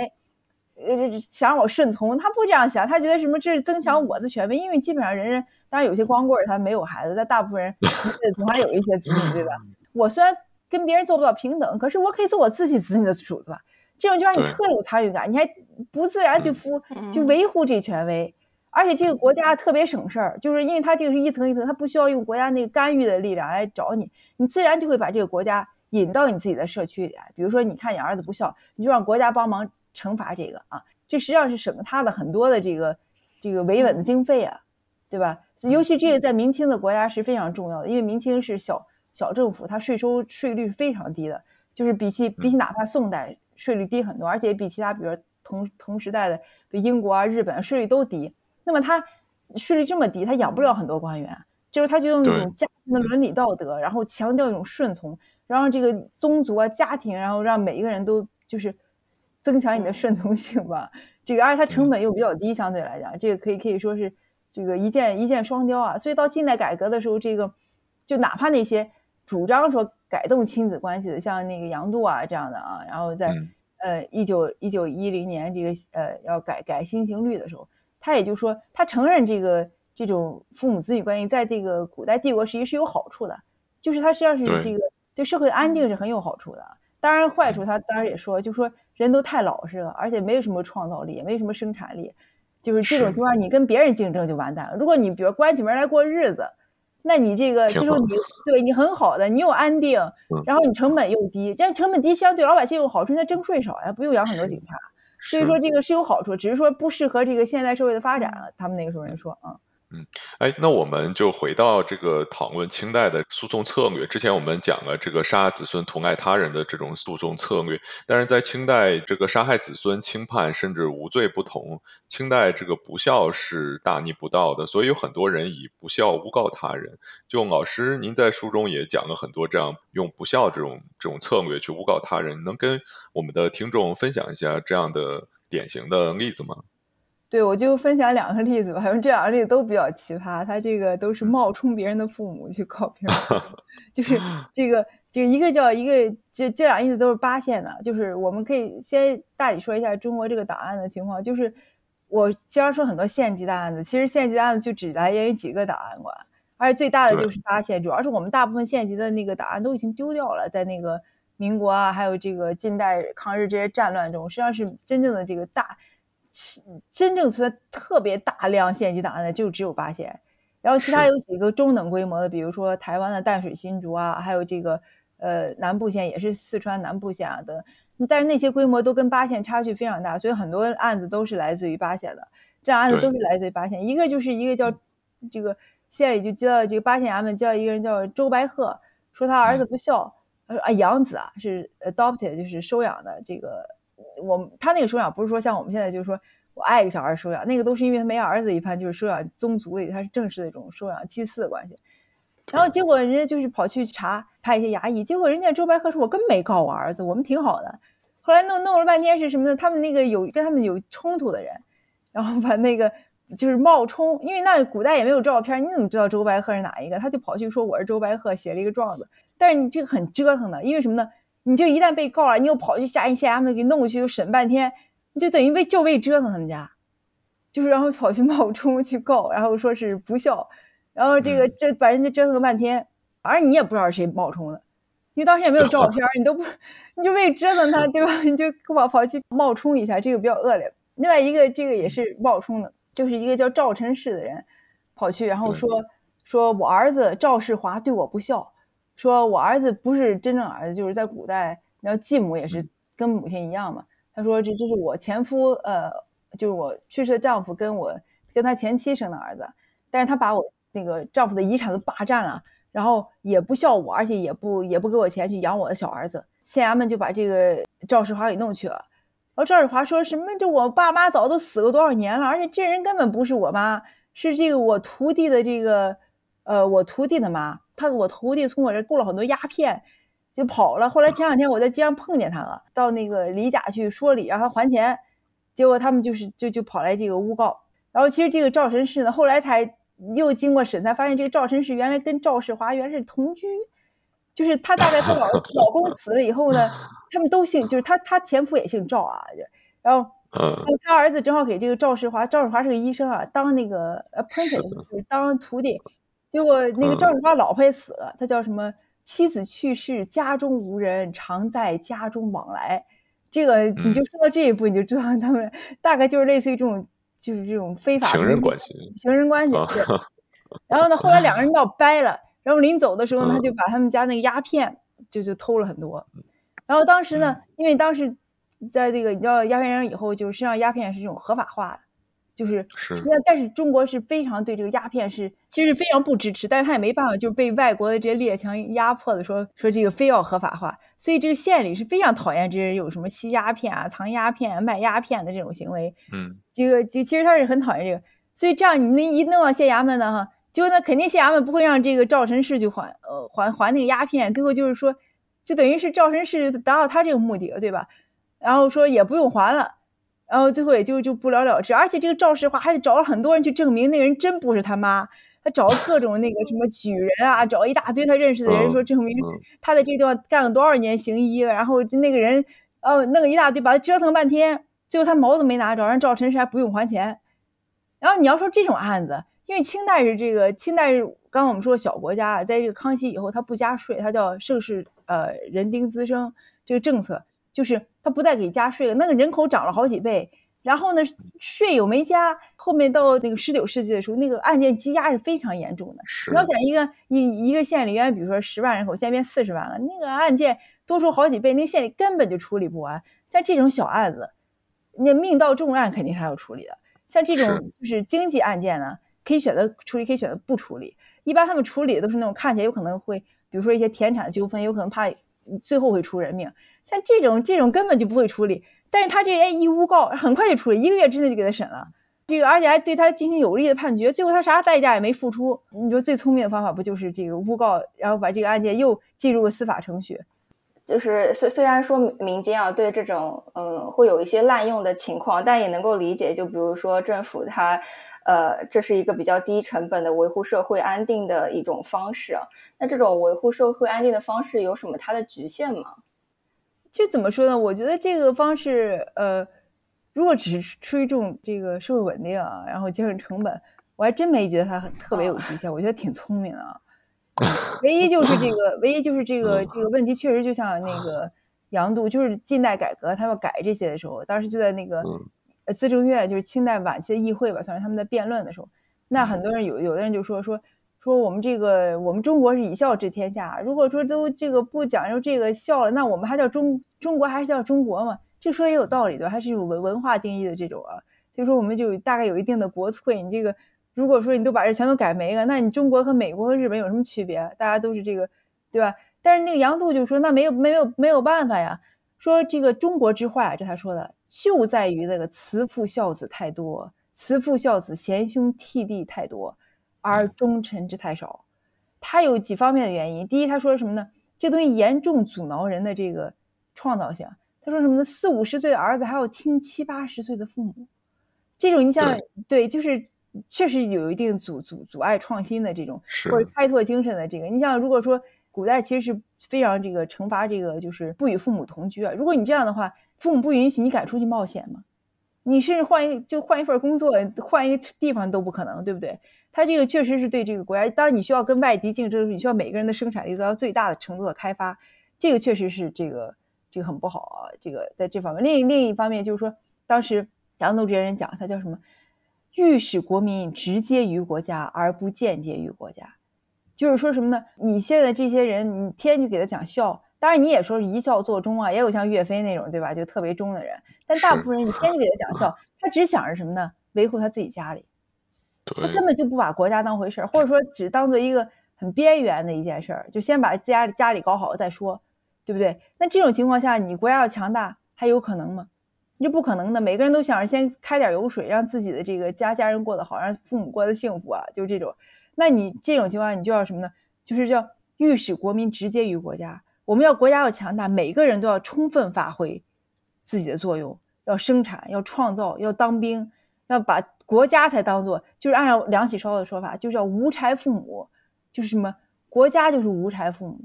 呃，想让我顺从，他不这样想，他觉得什么这是增强我的权威，因为基本上人人，当然有些光棍他没有孩子，但大部分人 <laughs> 总还有一些子女，对吧？<laughs> 我虽然跟别人做不到平等，可是我可以做我自己子女的主子吧。这种就让你特有参与感，你还不自然去嗯。服嗯。去维护这权威，而且这个国家特别省事儿，就是因为它这个是一层一层，它不需要用国家那个干预的力量来找你，你自然就会把这个国家引到你自己的社区里来。比如说，你看你儿子不孝，你就让国家帮忙惩罚这个啊，这实际上是省他的很多的这个这个维稳的经费啊，对吧？尤其这个在明清的国家是非常重要的，因为明清是小小政府，它税收税率是非常低的，就是比起比起哪怕宋代税率低很多，而且比其他比如同同时代的比英国啊、日本税率都低。那么他税率这么低，他养不了很多官员，就是他就用一种家庭的伦理道德，然后强调一种顺从，然后这个宗族啊、家庭，然后让每一个人都就是增强你的顺从性吧。这个而且它成本又比较低，相对来讲，这个可以可以说是这个一箭一箭双雕啊。所以到近代改革的时候，这个就哪怕那些主张说改动亲子关系的，像那个杨度啊这样的啊，然后在、嗯呃一九一九一零年这个呃要改改新刑律的时候，他也就说他承认这个这种父母子女关系在这个古代帝国时期是有好处的，就是他实际上是这个对社会的安定是很有好处的。当然坏处他当然也说，就说人都太老实了，而且没有什么创造力，也没什么生产力，就是这种情况你跟别人竞争就完蛋了。如果你比如关起门来过日子。那你这个就是你 <laughs> 对你很好的，你又安定，然后你成本又低，这样成本低相对老百姓有好处，那征税少呀，不用养很多警察，所以说这个是有好处，只是说不适合这个现代社会的发展。他们那个时候人说啊。嗯，哎，那我们就回到这个讨论清代的诉讼策略。之前我们讲了这个杀子孙同爱他人的这种诉讼策略，但是在清代，这个杀害子孙轻判甚至无罪不同。清代这个不孝是大逆不道的，所以有很多人以不孝诬告他人。就老师，您在书中也讲了很多这样用不孝这种这种策略去诬告他人，能跟我们的听众分享一下这样的典型的例子吗？对，我就分享两个例子吧，反正这两个例子都比较奇葩。他这个都是冒充别人的父母去告别人，<laughs> 就是 <laughs> 这个，就一个叫一个，这这两个例子都是八线的。就是我们可以先大体说一下中国这个档案的情况。就是我经常说很多县级的案子，其实县级的案子就只来源于几个档案馆，而且最大的就是八县。主要是我们大部分县级的那个档案都已经丢掉了，在那个民国啊，还有这个近代抗日这些战乱中，实际上是真正的这个大。真正存在特别大量县级档案的就只有八县，然后其他有几个中等规模的，比如说台湾的淡水、新竹啊，还有这个呃南部县也是四川南部县啊等，但是那些规模都跟八县差距非常大，所以很多案子都是来自于八县的，这样案子都是来自于八县。一个就是一个叫这个县里就接到这个八县衙门接到一个人叫周白鹤，说他儿子不孝，他说啊养子啊是 adopted 就是收养的这个。我他那个收养不是说像我们现在就是说我爱一个小孩收养，那个都是因为他没儿子一般就是收养宗族里，他是正式的一种收养祭祀的关系。然后结果人家就是跑去查派一些衙役，结果人家周白鹤说：“我根本没告我儿子，我们挺好的。”后来弄弄了半天是什么呢？他们那个有跟他们有冲突的人，然后把那个就是冒充，因为那古代也没有照片，你怎么知道周白鹤是哪一个？他就跑去说我是周白鹤，写了一个状子。但是你这个很折腾的，因为什么呢？你就一旦被告了，你又跑去下一县衙门给弄过去，又审半天，你就等于为就为折腾他们家，就是然后跑去冒充去告，然后说是不孝，然后这个这把人家折腾了半天，反正你也不知道是谁冒充的，因为当时也没有照片，你都不，你就为折腾他，对吧？你就跑跑去冒充一下，这个比较恶劣。另外一个这个也是冒充的，就是一个叫赵臣氏的人跑去，然后说说我儿子赵世华对我不孝。说我儿子不是真正儿子，就是在古代，你要继母也是跟母亲一样嘛。他说这这是我前夫，呃，就是我去世的丈夫跟我跟他前妻生的儿子，但是他把我那个丈夫的遗产都霸占了，然后也不孝我，而且也不也不给我钱去养我的小儿子。县衙门就把这个赵世华给弄去了。然后赵世华说什么？这我爸妈早都死了多少年了，而且这人根本不是我妈，是这个我徒弟的这个，呃，我徒弟的妈。他我徒弟从我这雇了很多鸦片，就跑了。后来前两天我在街上碰见他了，到那个李家去说理，让他还钱。结果他们就是就就跑来这个诬告。然后其实这个赵神氏呢，后来才又经过审，才发现这个赵神氏原来跟赵世华原来是同居，就是他大概他老 <laughs> 老公死了以后呢，<laughs> 他们都姓，就是他他前夫也姓赵啊。然后他儿子正好给这个赵世华，赵世华是个医生啊，当那个呃 apprentice 就是当徒弟。结果那个赵世华老婆也死了，他叫什么？妻子去世，家中无人，常在家中往来。这个你就说到这一步，你就知道他们大概就是类似于这种，就是这种非法情人关系。情人关系。对。<laughs> 然后呢，后来两个人闹掰了，然后临走的时候呢，他就把他们家那个鸦片就就偷了很多。然后当时呢，因为当时在这个你知道鸦片战争以后，就是实际上鸦片是这种合法化的。就是是，那但是中国是非常对这个鸦片是其实非常不支持，但是他也没办法，就被外国的这些列强压迫的说说这个非要合法化，所以这个县里是非常讨厌这些有什么吸鸦片啊、藏鸦片、卖鸦片的这种行为。嗯，这个其其实他是很讨厌这个，所以这样你那一弄到县衙门呢，哈，就那肯定县衙门不会让这个赵神氏去还呃还还那个鸦片，最后就是说，就等于是赵神氏达到他这个目的了，对吧？然后说也不用还了。然后最后也就就不了了之，而且这个赵世华还得找了很多人去证明那个人真不是他妈，他找了各种那个什么举人啊，找一大堆他认识的人说证明他在这个地方干了多少年行医了，然后就那个人哦，弄个一大堆，把他折腾半天，最后他毛都没拿着，让赵晨实还不用还钱。然后你要说这种案子，因为清代是这个清代是刚刚我们说小国家，在这个康熙以后，他不加税，他叫盛世呃人丁滋生这个政策，就是他不再给加税了，那个人口涨了好几倍。然后呢，税又没加。后面到那个十九世纪的时候，那个案件积压是非常严重的。你要想一个一一个县里原来比如说十万人口，现在变四十万了，那个案件多出好几倍，那个县里根本就处理不完。像这种小案子，那命到重案肯定还要处理的。像这种就是经济案件呢，可以选择处理，可以选择不处理。一般他们处理的都是那种看起来有可能会，比如说一些田产纠纷，有可能怕最后会出人命。像这种这种根本就不会处理。但是他这哎一诬告，很快就处理，一个月之内就给他审了，这个而且还对他进行有利的判决，最后他啥代价也没付出。你说最聪明的方法不就是这个诬告，然后把这个案件又进入了司法程序？就是虽虽然说民间啊对这种嗯会有一些滥用的情况，但也能够理解。就比如说政府它呃这是一个比较低成本的维护社会安定的一种方式。那这种维护社会安定的方式有什么它的局限吗？就怎么说呢？我觉得这个方式，呃，如果只是出于这种这个社会稳定啊，然后节省成本，我还真没觉得它很特别有局限。我觉得挺聪明的啊。<laughs> 唯一就是这个，唯一就是这个这个问题，确实就像那个 <laughs> 杨度，就是近代改革他要改这些的时候，当时就在那个呃资政院，就是清代晚期的议会吧，算是他们在辩论的时候，那很多人有有的人就说说。说我们这个，我们中国是以孝治天下。如果说都这个不讲究这个孝了，那我们还叫中中国还是叫中国吗？这说也有道理，对吧？还是有文文化定义的这种啊。所以说我们就大概有一定的国粹。你这个如果说你都把这全都改没了，那你中国和美国和日本有什么区别？大家都是这个，对吧？但是那个杨度就说，那没有没有没有办法呀。说这个中国之坏，这他说的就在于那个慈父孝子太多，慈父孝子贤兄悌弟太多。而忠臣之太少，他有几方面的原因。第一，他说什么呢？这东西严重阻挠人的这个创造性。他说什么呢？四五十岁的儿子还要听七八十岁的父母，这种你像对，就是确实有一定阻阻阻碍创新的这种或者开拓精神的这个。你像如果说古代其实是非常这个惩罚这个就是不与父母同居啊。如果你这样的话，父母不允许，你敢出去冒险吗？你甚至换一就换一份工作，换一个地方都不可能，对不对？他这个确实是对这个国家，当你需要跟外敌竞争的时候，你需要每个人的生产力得到最大的程度的开发，这个确实是这个这个很不好啊。这个在这方面，另另一方面就是说，当时杨度这些人讲，他叫什么？欲使国民直接于国家，而不间接于国家，就是说什么呢？你现在这些人，你天天就给他讲孝，当然你也说是一孝作忠啊，也有像岳飞那种，对吧？就特别忠的人，但大部分人你天天给他讲孝，<laughs> 他只想着什么呢？维护他自己家里。他根本就不把国家当回事儿，或者说只当做一个很边缘的一件事儿，就先把家里家里搞好了再说，对不对？那这种情况下，你国家要强大还有可能吗？你这不可能的。每个人都想着先开点油水，让自己的这个家家人过得好，让父母过得幸福啊，就是这种。那你这种情况，你就要什么呢？就是叫欲使国民直接于国家。我们要国家要强大，每个人都要充分发挥自己的作用，要生产，要创造，要当兵。要把国家才当做，就是按照梁启超的说法，就叫无柴父母，就是什么国家就是无柴父母，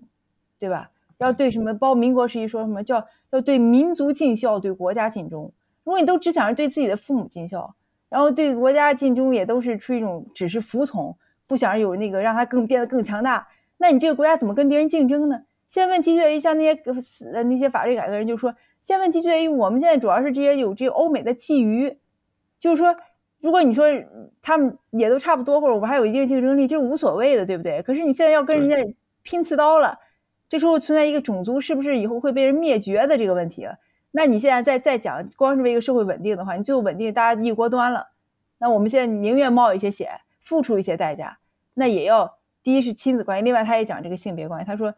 对吧？要对什么？包民国时期说什么叫要对民族尽孝，对国家尽忠。如果你都只想着对自己的父母尽孝，然后对国家尽忠，也都是出一种只是服从，不想有那个让他更变得更强大，那你这个国家怎么跟别人竞争呢？现在问题就在于像那些呃那些法律改革人就说，现在问题就在于我们现在主要是这些有这欧美的觊觎。就是说，如果你说他们也都差不多，或者我们还有一定竞争力，就是无所谓的，对不对？可是你现在要跟人家拼刺刀了，这时候存在一个种族是不是以后会被人灭绝的这个问题了。那你现在再再讲，光是为一个社会稳定的话，你最后稳定大家一锅端了。那我们现在宁愿冒一些险，付出一些代价，那也要第一是亲子关系，另外他也讲这个性别关系。他说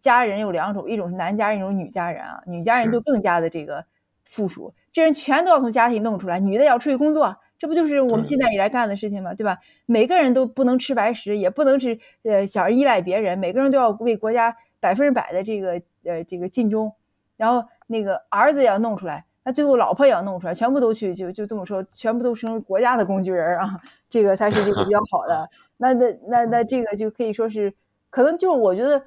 家人有两种，一种是男家人，一种女家人啊，女家人就更加的这个。附属这人全都要从家庭弄出来，女的要出去工作，这不就是我们近代以来干的事情吗？对吧？每个人都不能吃白食，也不能是呃想着依赖别人，每个人都要为国家百分之百的这个呃这个尽忠。然后那个儿子也要弄出来，那最后老婆也要弄出来，全部都去就就这么说，全部都成国家的工具人啊，这个才是这个比较好的。<laughs> 那那那那这个就可以说是，可能就我觉得。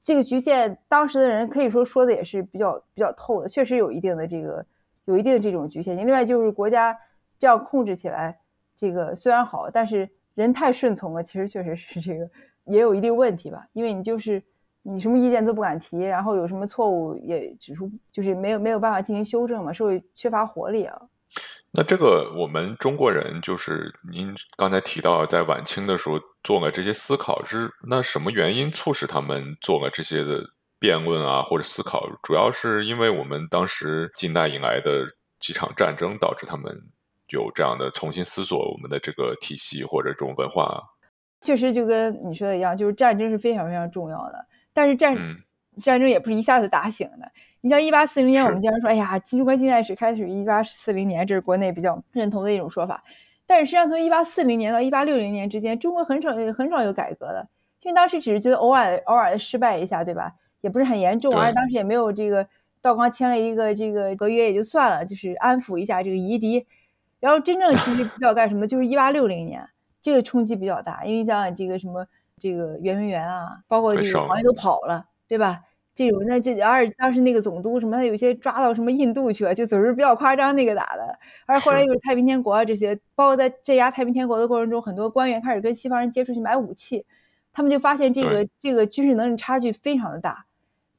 这个局限，当时的人可以说说的也是比较比较透的，确实有一定的这个有一定的这种局限性。另外就是国家这样控制起来，这个虽然好，但是人太顺从了，其实确实是这个也有一定问题吧，因为你就是。你什么意见都不敢提，然后有什么错误也指出，就是没有没有办法进行修正嘛，社会缺乏活力啊。那这个我们中国人，就是您刚才提到，在晚清的时候做了这些思考，是那什么原因促使他们做了这些的辩论啊，或者思考？主要是因为我们当时近代以来的几场战争，导致他们有这样的重新思索我们的这个体系或者这种文化。确实，就跟你说的一样，就是战争是非常非常重要的。但是战战争也不是一下子打醒的。你像一八四零年，我们经常说，哎呀，中国近代史开始于一八四零年，这是国内比较认同的一种说法。但是实际上，从一八四零年到一八六零年之间，中国很少很少有改革的，因为当时只是觉得偶尔偶尔的失败一下，对吧？也不是很严重，而且当时也没有这个道光签了一个这个合约也就算了，就是安抚一下这个夷狄。然后真正其实比较干什么，就是一八六零年，这个冲击比较大，因为像这个什么。这个圆明园啊，包括这个皇帝都跑了，对吧？这种那这而且当时那个总督什么，他有些抓到什么印度去了，就总是比较夸张那个打的。而后来又是太平天国啊这些，包括在镇压太平天国的过程中，很多官员开始跟西方人接触去买武器，他们就发现这个这个军事能力差距非常的大。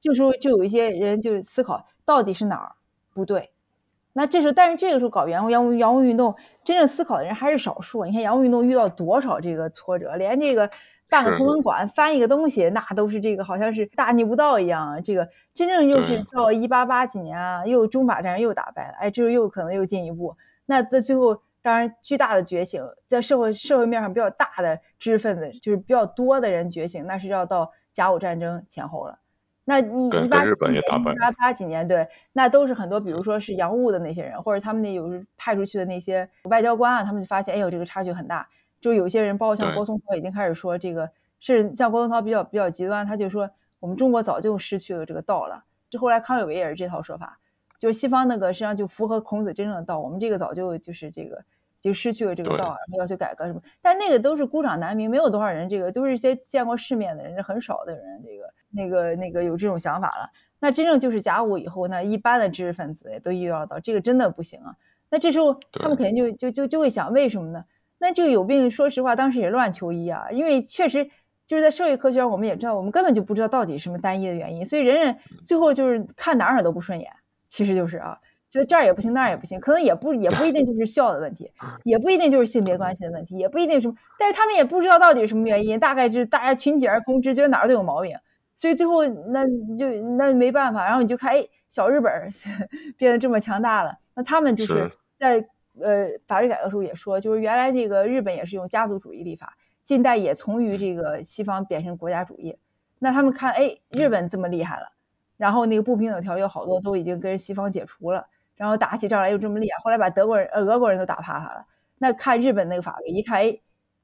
这时候就有一些人就思考，到底是哪儿不对？那这时候，但是这个时候搞洋务洋务洋务运动，真正思考的人还是少数。你看洋务运动遇到多少这个挫折，连这个。办个图文馆，翻一个东西，那都是这个，好像是大逆不道一样。这个真正又是到一八八几年啊，又中法战争又打败了，哎，这又又可能又进一步。那在最后，当然巨大的觉醒，在社会社会面上比较大的知识分子，就是比较多的人觉醒，那是要到甲午战争前后了。那你一八日本也打败，一八八几年，对，那都是很多，比如说是洋务的那些人，或者他们那有派出去的那些外交官啊，他们就发现，哎呦，这个差距很大。就有些人，包括像郭松涛，已经开始说这个是像郭松涛比较比较极端，他就说我们中国早就失去了这个道了。这后来康有为也是这套说法，就是西方那个实际上就符合孔子真正的道，我们这个早就就是这个就失去了这个道，然后要去改革什么。但那个都是孤掌难鸣，没有多少人，这个都是一些见过世面的人，很少的人，这个那个那个有这种想法了。那真正就是甲午以后，那一般的知识分子也都预料到，这个真的不行啊。那这时候他们肯定就就就就会想，为什么呢？那这个有病，说实话，当时也乱求医啊，因为确实就是在社会科学上，我们也知道，我们根本就不知道到底什么单一的原因，所以人人最后就是看哪儿都不顺眼，其实就是啊，觉得这儿也不行，那儿也不行，可能也不也不一定就是孝的问题，<laughs> 也不一定就是性别关系的问题，也不一定什么，但是他们也不知道到底是什么原因，大概就是大家群起而攻之，觉得哪儿都有毛病，所以最后那就那没办法，然后你就看，哎，小日本 <laughs> 变得这么强大了，那他们就是在。呃，法律改革时候也说，就是原来这个日本也是用家族主义立法，近代也从于这个西方变成国家主义。那他们看，哎，日本这么厉害了，然后那个不平等条约好多都已经跟西方解除了，然后打起仗来又这么厉害，后来把德国人、呃俄国人都打趴下了。那看日本那个法律，一看，哎，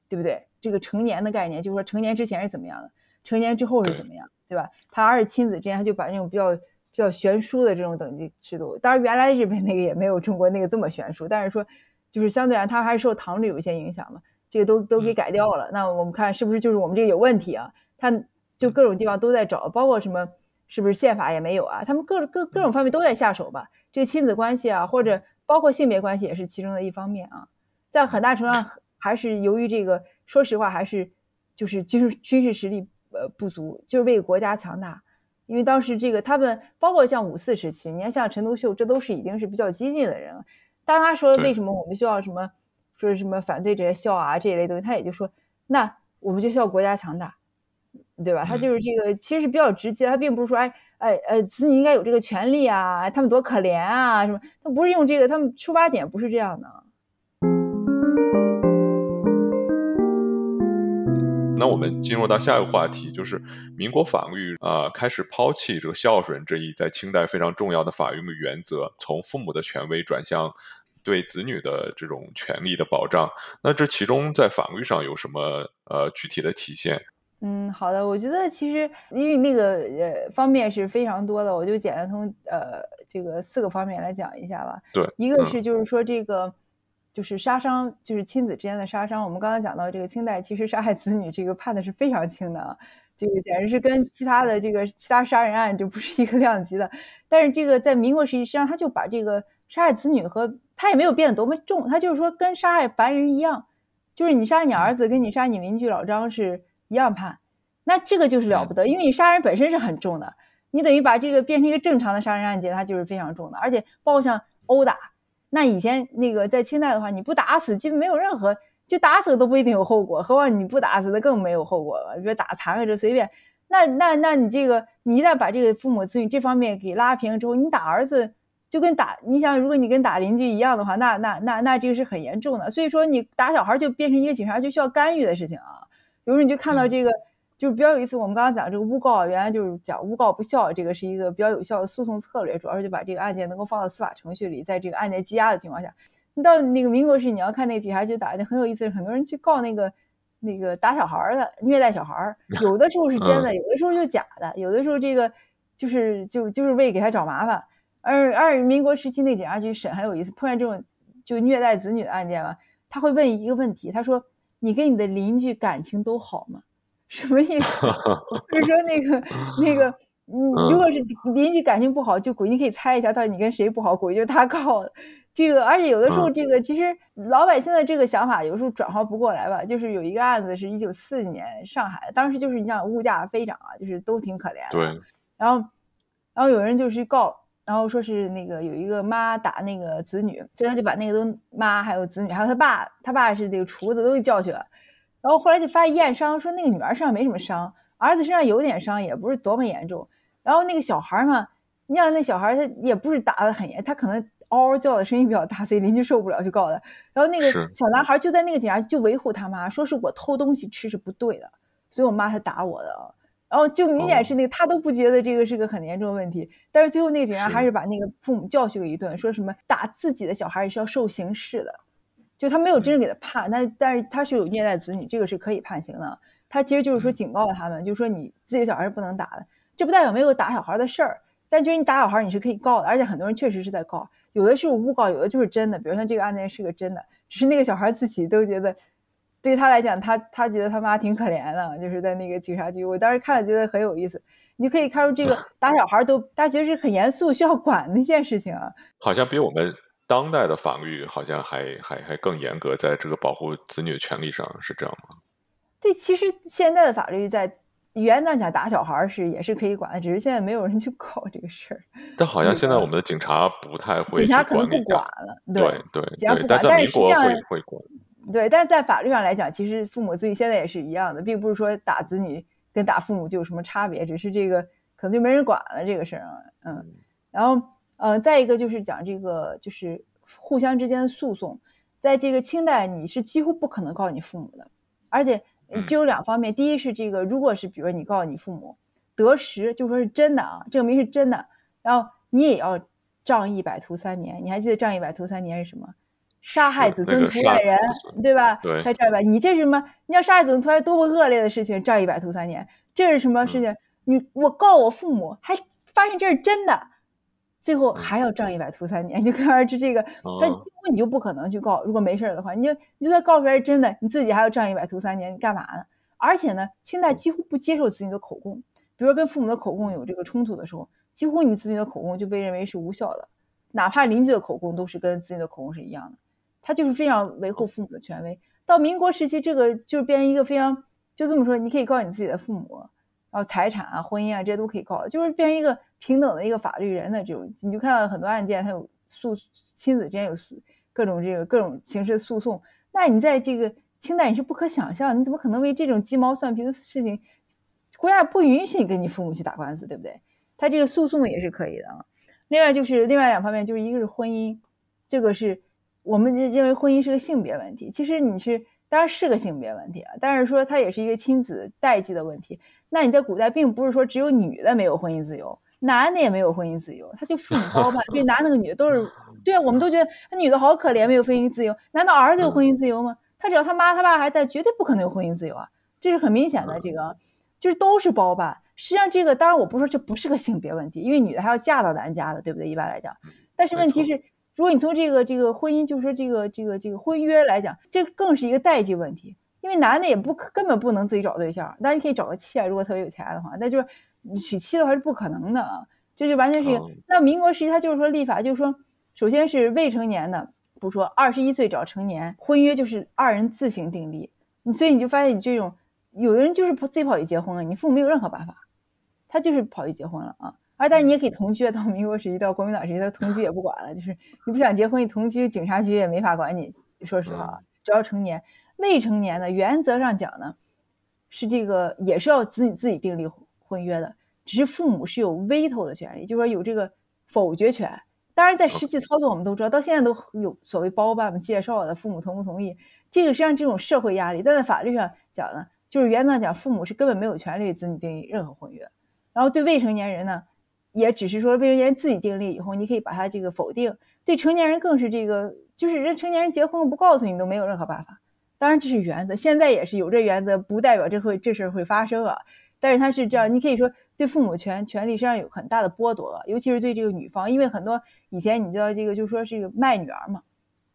对不对？这个成年的概念，就是说成年之前是怎么样的，成年之后是怎么样，对吧？他儿子亲子之间，他就把那种比较。比较悬殊的这种等级制度，当然原来日本那个也没有中国那个这么悬殊，但是说就是相对来，他还是受唐律有一些影响嘛，这个都都给改掉了。那我们看是不是就是我们这个有问题啊？他就各种地方都在找，包括什么是不是宪法也没有啊？他们各各各种方面都在下手吧。这个亲子关系啊，或者包括性别关系也是其中的一方面啊，在很大程度上还是由于这个，说实话还是就是军事军事实力呃不足，就是为国家强大。因为当时这个他们包括像五四时期，你看像陈独秀，这都是已经是比较激进的人了。当他说为什么我们需要什么，说什么反对这些孝啊这一类东西，他也就说，那我们就需要国家强大，对吧？他就是这个其实是比较直接，他并不是说哎哎呃子女应该有这个权利啊，他们多可怜啊什么，他不是用这个，他们出发点不是这样的。那我们进入到下一个话题，就是民国法律啊开始抛弃这个孝顺这一在清代非常重要的法律原则，从父母的权威转向对子女的这种权利的保障。那这其中在法律上有什么呃具体的体现？嗯，好的，我觉得其实因为那个呃方面是非常多的，我就简单从呃这个四个方面来讲一下吧。对，一个是就是说这个。就是杀伤，就是亲子之间的杀伤。我们刚刚讲到这个清代，其实杀害子女这个判的是非常轻的啊，这个简直是跟其他的这个其他杀人案就不是一个量级的。但是这个在民国时期，实际上他就把这个杀害子女和他也没有变得多么重，他就是说跟杀害凡人一样，就是你杀你儿子跟你杀你邻居老张是一样判，那这个就是了不得，因为你杀人本身是很重的，你等于把这个变成一个正常的杀人案件，它就是非常重的，而且包括像殴打，那以前那个在清代的话，你不打死基本没有任何。就打死都不一定有后果，何况你不打死的更没有后果了。比如打残了就随便，那那那你这个你一旦把这个父母子女这方面给拉平之后，你打儿子就跟打你想，如果你跟打邻居一样的话，那那那那这个是很严重的。所以说你打小孩就变成一个警察就需要干预的事情啊。比如说你就看到这个，就是比较有意思。我们刚刚讲这个诬告，原来就是讲诬告不效，这个是一个比较有效的诉讼策略，主要是就把这个案件能够放到司法程序里，在这个案件积压的情况下。你到那个民国时，你要看那个警察局打，就很有意思。很多人去告那个那个打小孩的、虐待小孩，<laughs> 有的时候是真的，有的时候就假的，有的时候这个就是就就是为给他找麻烦。而而民国时期那警察局审很有意思，碰见这种就虐待子女的案件嘛，他会问一个问题，他说：“你跟你的邻居感情都好吗？”什么意思？<laughs> 就是说那个那个，<laughs> 嗯，如果是邻居感情不好，就估计可以猜一下，到底你跟谁不好，估计就是他告的。这个，而且有的时候，这个其实老百姓的这个想法有时候转化不过来吧。就是有一个案子是一九四几年上海，当时就是你想物价飞涨啊，就是都挺可怜的。对。然后，然后有人就去告，然后说是那个有一个妈打那个子女，所以他就把那个都妈还有子女还有他爸，他爸是那个厨子都给叫去了。然后后来就发现验伤，说那个女儿身上没什么伤，儿子身上有点伤，也不是多么严重。然后那个小孩嘛，你想那小孩他也不是打的很严，他可能。嗷嗷叫的声音比较大，所以邻居受不了就告他。然后那个小男孩就在那个警察就维护他妈，说是我偷东西吃是不对的，所以我妈才打我的。然后就明显是那个他都不觉得这个是个很严重的问题，但是最后那个警察还是把那个父母教训了一顿，说什么打自己的小孩也是要受刑事的，就他没有真正给他判，但但是他是有虐待子女，这个是可以判刑的。他其实就是说警告他们，就是说你自己的小孩是不能打的，这不代表没有打小孩的事儿，但就是你打小孩你是可以告的，而且很多人确实是在告。有的是诬告，有的就是真的。比如像这个案件是个真的，只是那个小孩自己都觉得，对他来讲，他他觉得他妈挺可怜的，就是在那个警察局。我当时看了觉得很有意思。你可以看出这个 <laughs> 打小孩都大家觉得是很严肃需要管的一件事情啊。好像比我们当代的法律好像还还还更严格，在这个保护子女的权利上是这样吗？对，其实现在的法律在。原来讲打小孩是也是可以管的，只是现在没有人去搞这个事儿。但好像现在我们的警察不太会，警察可能不管了。对对，警察不管，但是实际上会管。对，但是在法律上来讲，其实父母自己现在也是一样的，并不是说打子女跟打父母就有什么差别，只是这个可能就没人管了这个事儿啊。嗯，然后呃，再一个就是讲这个就是互相之间的诉讼，在这个清代你是几乎不可能告你父母的，而且。就有两方面，第一是这个，如果是比如说你告诉你父母得实，就说是真的啊，证明是真的，然后你也要仗义百徒三年。你还记得仗义百徒三年是什么？杀害子孙屠外人，对吧？对，才仗义百。你这是什么？你要杀害子孙屠外，多么恶劣的事情！仗义百徒三年，这是什么事情？你我告我父母，还发现这是真的。最后还要仗一百徒三年，<laughs> 就可想而知这个，他几乎你就不可能去告。如果没事的话，你就你就算告出来是真的，你自己还要仗一百徒三年，你干嘛呢？而且呢，清代几乎不接受子女的口供，比如说跟父母的口供有这个冲突的时候，几乎你子女的口供就被认为是无效的，哪怕邻居的口供都是跟子女的口供是一样的。他就是非常维护父母的权威。到民国时期，这个就变成一个非常就这么说，你可以告你自己的父母，然后财产啊、婚姻啊这些都可以告，就是变成一个。平等的一个法律人的这种，你就看到很多案件，他有诉亲子之间有诉各种这个各种形式诉讼。那你在这个清代你是不可想象，你怎么可能为这种鸡毛蒜皮的事情，国家不允许你跟你父母去打官司，对不对？他这个诉讼也是可以的啊。另外就是另外两方面，就是一个是婚姻，这个是我们认为婚姻是个性别问题，其实你是当然是个性别问题啊，但是说它也是一个亲子代际的问题。那你在古代并不是说只有女的没有婚姻自由。男的也没有婚姻自由，他就父母包办，<laughs> 对男的和女的都是，<laughs> 对啊，我们都觉得那女的好可怜，没有婚姻自由。难道儿子有婚姻自由吗？他只要他妈他爸还在，绝对不可能有婚姻自由啊！这是很明显的，这个就是都是包办。实际上，这个当然我不说这不是个性别问题，因为女的还要嫁到男家的，对不对？一般来讲，但是问题是，如果你从这个这个婚姻，就是说这个这个这个婚约来讲，这更是一个代际问题。因为男的也不根本不能自己找对象，当然你可以找个妾，如果特别有钱的话，那就是娶妻的话是不可能的啊，这就完全是一个。那民国时期他就是说立法，就是说，首先是未成年的，不说二十一岁找成年，婚约就是二人自行订立，所以你就发现你这种有的人就是自己跑去结婚了，你父母没有任何办法，他就是跑去结婚了啊。而但是你也可以同居，到民国时期到国民党时期，他同居也不管了，就是你不想结婚，你同居，警察局也没法管你。说实话啊，只要成年，未成年的原则上讲呢，是这个也是要子女自己订立婚约的，只是父母是有 veto 的权利，就是说有这个否决权。当然，在实际操作，我们都知道，到现在都有所谓包办介绍的，父母同不同意，这个实际上这种社会压力。但在法律上讲呢，就是原则上讲，父母是根本没有权利子女订立任何婚约。然后对未成年人呢？也只是说未成年人自己订立以后，你可以把他这个否定。对成年人更是这个，就是人成年人结婚不告诉你都没有任何办法。当然这是原则，现在也是有这原则，不代表这会这事儿会发生啊。但是他是这样，你可以说对父母权权利实际上有很大的剥夺，尤其是对这个女方，因为很多以前你知道这个就说这个卖女儿嘛，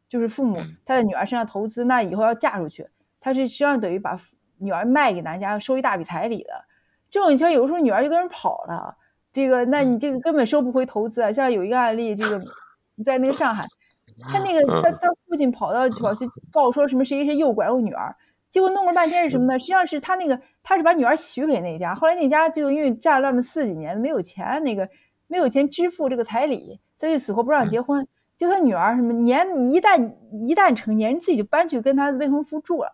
就是父母他在女儿身上投资，那以后要嫁出去，他是实际上等于把女儿卖给男家，收一大笔彩礼的。这种你像有的时候女儿就跟人跑了。这个，那你这个根本收不回投资啊！像有一个案例，这个 <laughs> 在那个上海，他那个他他父亲跑到跑去告说什么谁谁谁诱拐我女儿，结果弄了半天是什么呢？实际上是他那个他是把女儿许给那家，后来那家就因为战乱了四几年没有钱，那个没有钱支付这个彩礼，所以死活不让结婚。就他女儿什么年一旦一旦成年，人自己就搬去跟他未婚夫住了，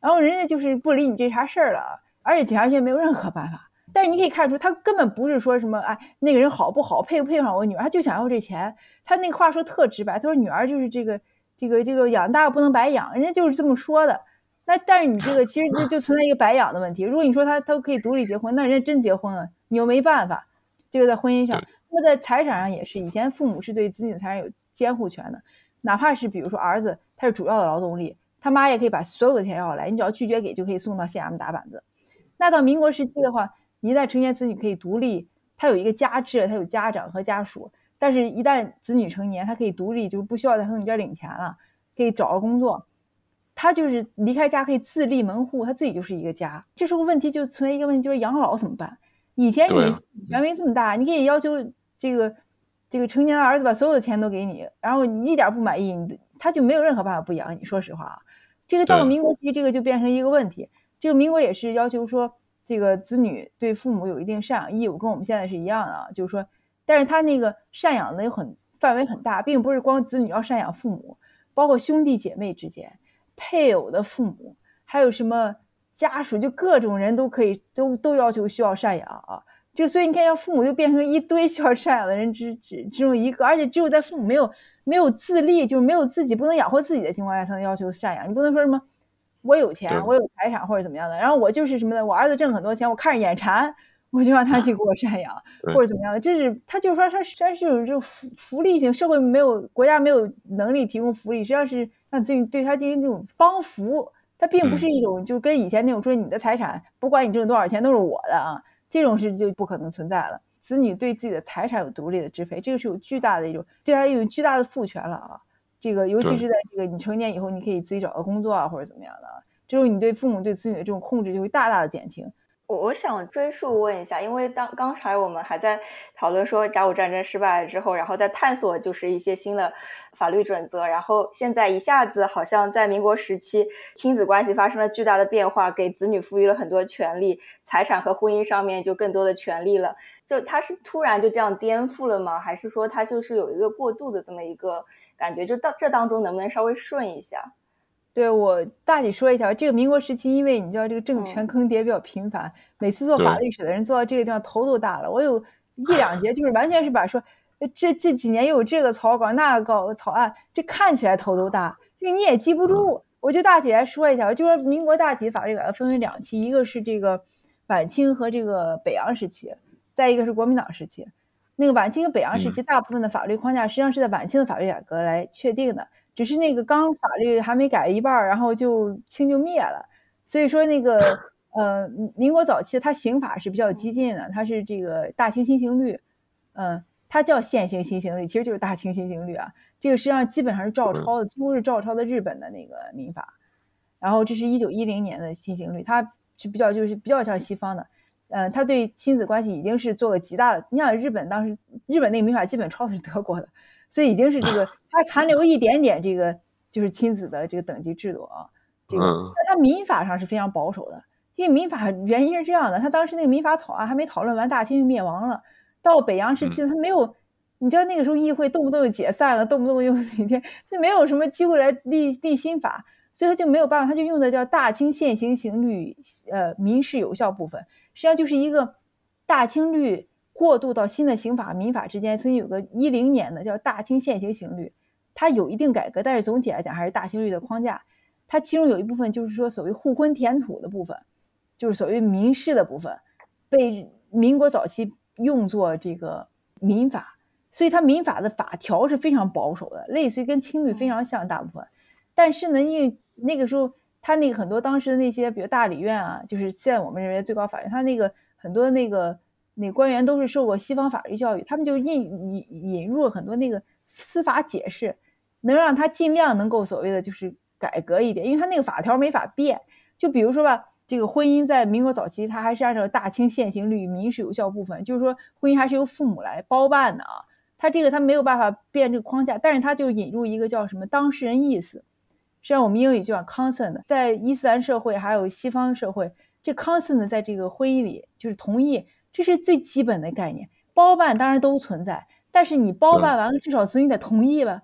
然后人家就是不理你这茬事儿了，而且警察局没有任何办法。但是你可以看出，他根本不是说什么哎，那个人好不好，配不配上我女儿，他就想要这钱。他那个话说特直白，他说女儿就是这个这个这个养大不能白养，人家就是这么说的。那但是你这个其实就就存在一个白养的问题。如果你说他他可以独立结婚，那人家真结婚了，你又没办法。这个在婚姻上，那么在财产上也是，以前父母是对子女的财产有监护权的，哪怕是比如说儿子他是主要的劳动力，他妈也可以把所有的钱要来，你只要拒绝给就可以送到县衙门打板子。那到民国时期的话。一旦成年子女可以独立，他有一个家制，他有家长和家属。但是，一旦子女成年，他可以独立，就不需要再从你这儿领钱了，可以找个工作。他就是离开家，可以自立门户，他自己就是一个家。这时候问题就存在一个问题，就是养老怎么办？以前你权威这么大，你可以要求这个这个成年的儿子把所有的钱都给你，然后你一点不满意，你他就没有任何办法不养你。说实话啊，这个到了民国期，这个就变成一个问题。这个民国也是要求说。这个子女对父母有一定赡养义务，跟我们现在是一样的啊。就是说，但是他那个赡养的有很范围很大，并不是光子女要赡养父母，包括兄弟姐妹之间、配偶的父母，还有什么家属，就各种人都可以都都要求需要赡养啊。就所以你看，要父母就变成一堆需要赡养的人之之之中一个，而且只有在父母没有没有自立，就是没有自己不能养活自己的情况下，才能要求赡养。你不能说什么。我有钱，我有财产或者怎么样的，然后我就是什么的，我儿子挣很多钱，我看着眼馋，我就让他去给我赡养 <laughs> 或者怎么样的，这是他就是说他他是有这种福福利性，社会没有国家没有能力提供福利，实际上是让自己对他进行这种帮扶，他并不是一种就跟以前那种说你的财产不管你挣多少钱都是我的啊，这种事就不可能存在了。子女对自己的财产有独立的支配，这个是有巨大的一种对他有巨大的赋权了啊。这个，尤其是在这个你成年以后，你可以自己找到工作啊，或者怎么样的，这种你对父母对子女的这种控制就会大大的减轻。我我想追溯问一下，因为当刚才我们还在讨论说甲午战争失败了之后，然后在探索就是一些新的法律准则，然后现在一下子好像在民国时期，亲子关系发生了巨大的变化，给子女赋予了很多权利，财产和婚姻上面就更多的权利了。就他是突然就这样颠覆了吗？还是说他就是有一个过渡的这么一个？感觉就到这当中能不能稍微顺一下？对我大体说一下，这个民国时期，因为你知道这个政权更迭比较频繁，每次做法律史的人做到这个地方头都大了。我有一两节就是完全是把说这这几年又有这个草稿那个稿草案，这看起来头都大，因为你也记不住。我就大体来说一下，就说民国大体法律改革分为两期，一个是这个晚清和这个北洋时期，再一个是国民党时期。那个晚清和北洋时期，大部分的法律框架实际上是在晚清的法律改革来确定的，只是那个刚法律还没改一半，然后就清就灭了。所以说那个 <laughs> 呃，民国早期它刑法是比较激进的，它是这个大清新刑律，嗯，它叫现行新刑律，其实就是大清新刑律啊。这个实际上基本上是照抄的，几乎是照抄的日本的那个民法。然后这是一九一零年的新刑律，它是比较就是比较像西方的，嗯，它对亲子关系已经是做了极大的。你想日本当时日本那个民法基本抄的是德国的，所以已经是这个 <laughs> 它残留一点点这个就是亲子的这个等级制度啊，这个但它民法上是非常保守的。因为民法原因是这样的，他当时那个民法草案还没讨论完，大清就灭亡了。到北洋时期，他没有，你知道那个时候议会动不动就解散了，动不动又哪天，他没有什么机会来立立新法，所以他就没有办法，他就用的叫《大清现行刑律》，呃，民事有效部分，实际上就是一个大清律过渡到新的刑法民法之间，曾经有个一零年的叫《大清现行刑律》，它有一定改革，但是总体来讲还是大清律的框架。它其中有一部分就是说所谓互婚填土的部分。就是所谓民事的部分，被民国早期用作这个民法，所以它民法的法条是非常保守的，类似于跟清律非常像大部分。但是呢，因为那个时候他那个很多当时的那些，比如大理院啊，就是现在我们认为最高法院，他那个很多那个那官员都是受过西方法律教育，他们就引引引入了很多那个司法解释，能让他尽量能够所谓的就是改革一点，因为他那个法条没法变。就比如说吧。这个婚姻在民国早期，它还是按照大清现行律民事有效部分，就是说婚姻还是由父母来包办的啊。他这个他没有办法变这个框架，但是他就引入一个叫什么当事人意思，实际上我们英语就叫 consent，在伊斯兰社会还有西方社会，这 consent 在这个婚姻里就是同意，这是最基本的概念。包办当然都存在，但是你包办完了，至少子女得同意吧？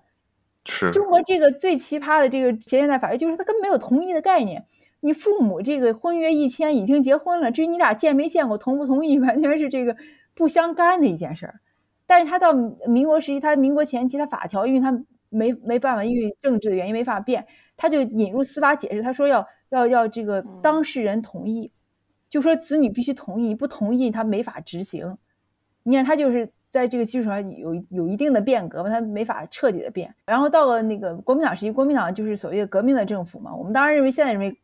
是。中国这个最奇葩的这个前现代法律，就是他根本没有同意的概念。你父母这个婚约一签，已经结婚了，至于你俩见没见过、同不同意，<laughs> 完全是这个不相干的一件事儿。但是他到民国时期，他民国前期，他法条因为他没没办法，因为政治的原因没法变，他就引入司法解释，他说要要要这个当事人同意，就说子女必须同意，不同意他没法执行。你看他就是在这个基础上有有一定的变革嘛，他没法彻底的变。然后到了那个国民党时期，国民党就是所谓的革命的政府嘛，我们当然认为现在认为。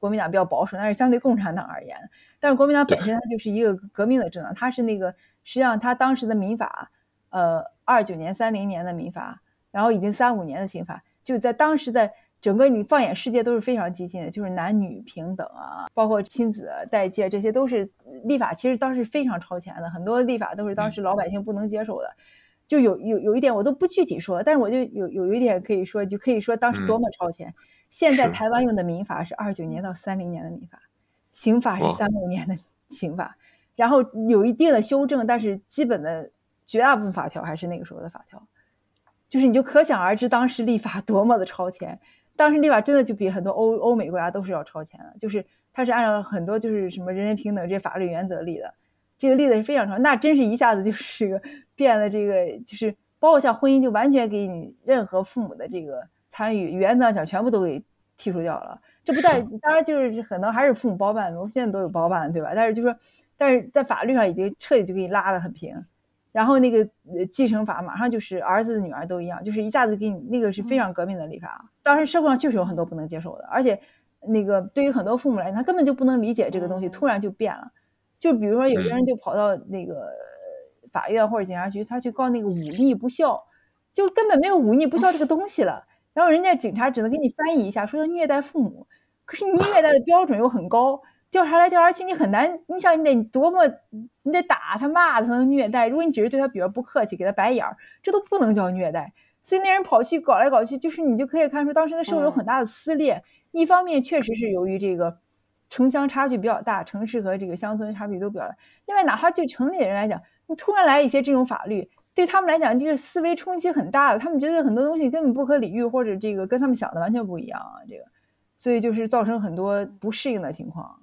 国民党比较保守，但是相对共产党而言，但是国民党本身它就是一个革命的政党，它是那个实际上它当时的民法，呃，二九年、三零年的民法，然后已经三五年的刑法，就在当时在整个你放眼世界都是非常激进的，就是男女平等啊，包括亲子代借，这些都是立法，其实当时非常超前的，很多立法都是当时老百姓不能接受的。就有有有一点我都不具体说，但是我就有有一点可以说，就可以说当时多么超前。现在台湾用的民法是二九年到三零年的民法，刑法是三五年的刑法，然后有一定的修正，但是基本的绝大部分法条还是那个时候的法条，就是你就可想而知当时立法多么的超前，当时立法真的就比很多欧欧美国家都是要超前的，就是它是按照很多就是什么人人平等这些法律原则立的，这个立的是非常超，那真是一下子就是个变了，这个就是包括像婚姻就完全给你任何父母的这个。参与原则上讲，全部都给剔除掉了。这不带，当然就是很多还是父母包办，我们现在都有包办，对吧？但是就说，但是在法律上已经彻底就给你拉得很平。然后那个继承法马上就是儿子女儿都一样，就是一下子给你那个是非常革命的立法。当时社会上确实有很多不能接受的，而且那个对于很多父母来讲，他根本就不能理解这个东西突然就变了。就比如说有些人就跑到那个法院或者警察局，他去告那个忤逆不孝，就根本没有忤逆不孝这个东西了。然后人家警察只能给你翻译一下，说要虐待父母，可是你虐待的标准又很高，调查来调查去，你很难。你想，你得多么，你得打他、骂他才能虐待。如果你只是对他比较不客气，给他白眼儿，这都不能叫虐待。所以那人跑去搞来搞去，就是你就可以看出当时的社会有很大的撕裂。一方面确实是由于这个城乡差距比较大，城市和这个乡村差距都比较大。另外，哪怕就城里的人来讲，你突然来一些这种法律。对他们来讲，这个思维冲击很大的，他们觉得很多东西根本不可理喻，或者这个跟他们想的完全不一样啊，这个，所以就是造成很多不适应的情况。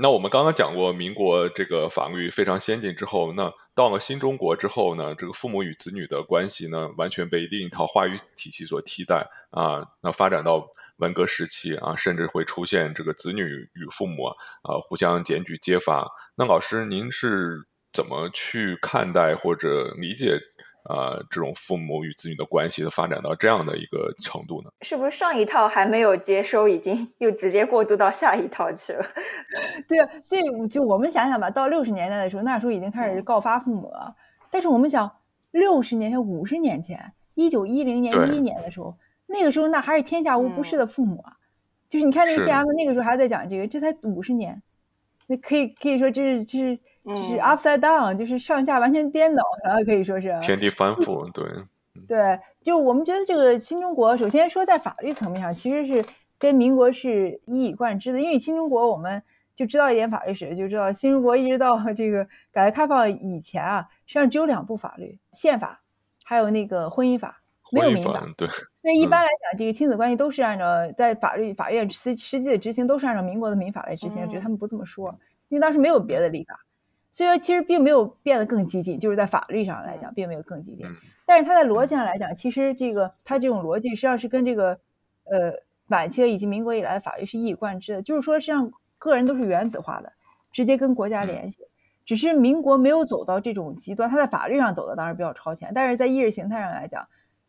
那我们刚刚讲过，民国这个法律非常先进之后，那到了新中国之后呢，这个父母与子女的关系呢，完全被另一套话语体系所替代啊。那发展到文革时期啊，甚至会出现这个子女与父母啊互相检举揭发。那老师，您是？怎么去看待或者理解啊这种父母与子女的关系的发展到这样的一个程度呢？是不是上一套还没有接收，已经又直接过渡到下一套去了？<laughs> 对啊，所以就我们想想吧，到六十年代的时候，那时候已经开始告发父母了。但是我们想，六十年前、五十年前，一九一零年、一一年的时候，那个时候那还是天下无不是的父母啊。就是你看那个是 CM 那个时候还在讲这个，这才五十年，那可以可以说这是这是这是嗯 upside down，就是上下完全颠倒的，可以说是。天地反覆，对，对，就我们觉得这个新中国，首先说在法律层面上，其实是跟民国是一以贯之的。因为新中国，我们就知道一点法律史，就知道新中国一直到这个改革开放以前啊，实际上只有两部法律：宪法，还有那个婚姻法，没有民法。对，所以一嗯般来讲，这个亲子关系都是按照在法律法院实实际的执行都是按照民国的民法来执行，只是嗯他们不这么说，因为当时没有别的立法，所以说其实并没有变得更激进，就是在法律上来讲并没有更激进嗯，但是它在逻辑上来讲，其实这个它这种逻辑实际上是跟这个呃晚期以及民国以来的法律是一以贯之的，就是说实际上个人都是原子化的，直接跟国家嗯联系。只是民国没有走到这种极端，它在法律上走的当然比较超前，但是在意识形态上来讲，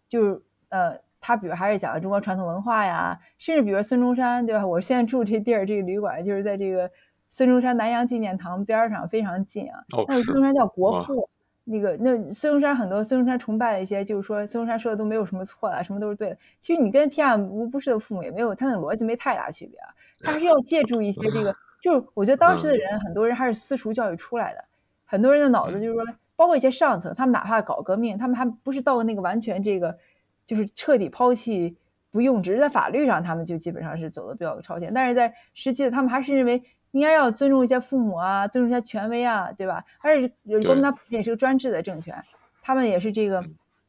就是呃，他比如还是讲的中国传统文化呀，甚至比如孙中山，对吧？我现在住这地儿，这个旅馆就是在这个孙中山南洋纪念堂边儿上，非常近啊。哦那个孙中山叫国父，那个那孙中山很多孙中山崇拜的一些，就是说孙中山说的都没有什么错的，什么都是对的。其实你跟天下无不是的父母也没有，他那个逻辑没太大区别啊。他还是要借助一些这个，<laughs> 就是我觉得当时的人，很多人还是私塾教育出来的，很多人的脑子就是说，包括一些上层，他们哪怕搞革命，他们还不是到那个完全这个，就是彻底抛弃不用，只是在法律上他们就基本上是走的比较超前，但是在实际的他们还是认为应该要尊重一些父母啊，尊重一下权威啊，对吧？而且国民党本身也是个专制的政权，他们也是这个，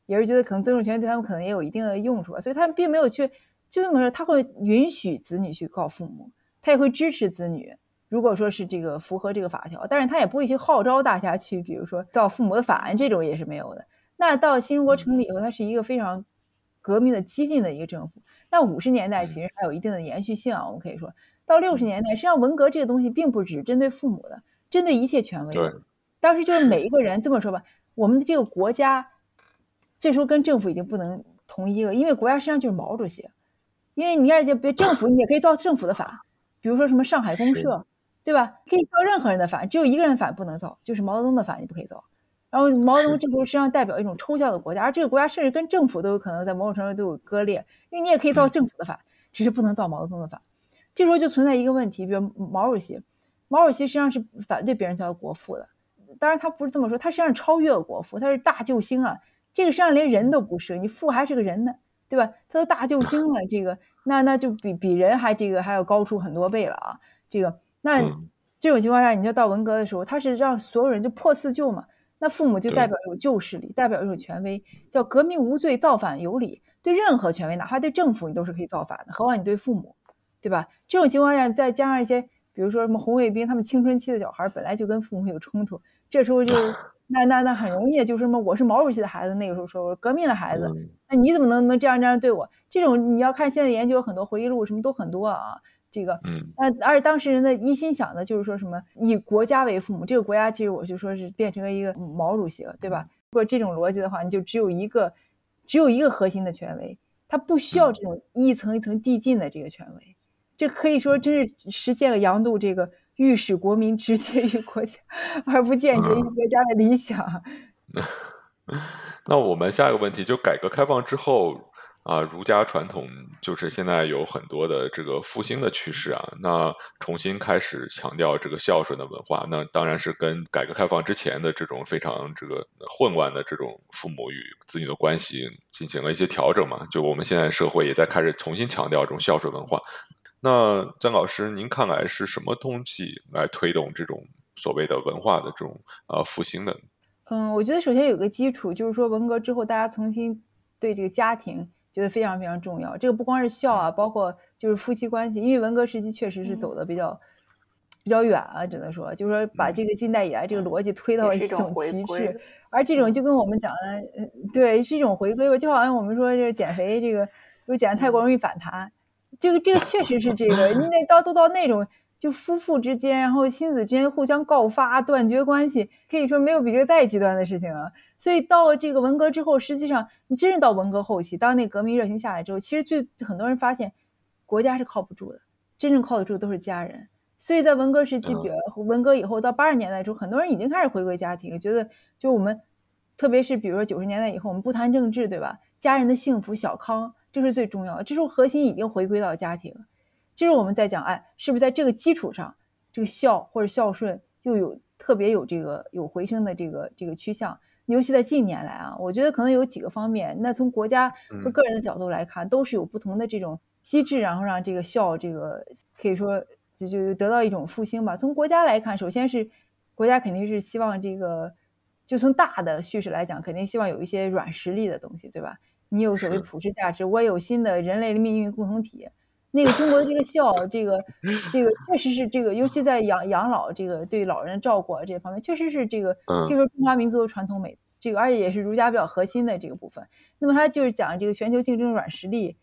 也是觉得可能尊重权威对他们可能也有一定的用处吧，所以他们并没有去，就这么说，他会允许子女去告父母，他也会支持子女。如果说是这个符合这个法条，但是他也不会去号召大家去，比如说造父母的法案这种也是没有的。那到新中国成立以后，它是一个非常革命的激进的一个政府。那五十年代其实还有一定的延续性啊，我们可以说到六十年代，实际上文革这个东西并不只针对父母的，针对一切权威的。对当时就是每一个人这么说吧，我们的这个国家，这时候跟政府已经不能同一个，因为国家实际上就是毛主席。因为你看，就别政府，你也可以造政府的法，比如说什么上海公社，对吧？可以造任何人的法，只有一个人的法不能造，就是毛泽东的法你不可以造。然后毛泽东这时候实际上代表一种抽象的国家，而这个国家甚至跟政府都有可能在某种程度都有割裂，因为你也可以造政府的法，只是不能造毛泽东的法。这时候就存在一个问题，比如毛主席，毛主席实际上是反对别人叫国父的，当然他不是这么说，他实际上超越了国父，他是大救星啊，这个实际上连人都不是，你父还是个人呢，对吧？他都大救星了，这个那那就比比人还这个还要高出很多倍了啊，这个那。嗯这种情况下，你就到文革的时候，他是让所有人就破四旧嘛。那父母就代表一种旧势力，代表一种权威，叫革命无罪，造反有理。对任何权威，哪怕对政府，你都是可以造反的，何况你对父母，对吧？这种情况下，再加上一些，比如说什么红卫兵，他们青春期的小孩本来就跟父母有冲突，这时候就那那那很容易就是什么，我是毛主席的孩子，那个时候说我是革命的孩子，嗯那你怎么能能这样这样对我？这种你要看现在研究很多回忆录，什么都很多啊。这个，嗯那而且当事人的一心想的就是说什么以国家为父母，这个国家其实我就说是变成了一个毛主席了，对吧？如果这种逻辑的话，你就只有一个，只有一个核心的权威，他不需要这种一层一层递进的这个权威，这可以说真是实现了杨度这个欲使国民直接于国家，而不间接于国家的理想。<laughs> 那我们下一个问题就改革开放之后啊，儒家传统就是现在有很多的这个复兴的趋势啊，那重新开始强调这个孝顺的文化，那当然是跟改革开放之前的这种非常这个混乱的这种父母与子女的关系进行了一些调整嘛。就我们现在社会也在开始重新强调这种孝顺文化。那张老师，您看来是什么东西来推动这种所谓的文化的这种呃复兴的？嗯，我觉得首先有个基础，就是说文革之后，大家重新对这个家庭觉得非常非常重要。这个不光是孝啊，包括就是夫妻关系，因为文革时期确实是走的比较、比较远啊，只能说。就是说把这个近代以来这个逻辑推到一种种极回归致，而这种就跟我们讲的，呃对，是一种回归吧，就好像我们说这减肥这个，如果减的太过容易反弹，这个这 <laughs> 个确实是这个，你得到都到那种。就夫妇之间，然后亲子之间互相告发、断绝关系，可以说没有比这个再极端的事情了。所以到这个文革之后，实际上你真是到文革后期，当那革命热情下来之后，其实最很多人发现国家是靠不住的，真正靠得住都是家人。所以在文革时期，比如文革以后到八十年代之后，很多人已经开始回归家庭，觉得就我们，特别是比如说九十年代以后，我们不谈政治，对吧？家人的幸福小康这是最重要的，这时候核心已经回归到家庭。这是我们在讲，哎，是不是在这个基础上，这个孝或者孝顺又有特别有这个有回升的这个这个趋向？尤其在近年来啊，我觉得可能有几个方面。那从国家和个人的角度来看，都是有不同的这种机制，然后让这个孝这个可以说就就得到一种复兴吧。从国家来看，首先是国家肯定是希望这个，就从大的叙事来讲，肯定希望有一些软实力的东西，对吧？你有所谓普世价值，我有新的人类的命运共同体。那个中国的这个孝，这个这个 <laughs> 确实是这个，尤其在养养老这个对老人照顾这方面，确实是这个，可以说中华民族的传统美，这个而且也是儒家比较核心的这个部分。那么他就是讲这个全球竞争软实力，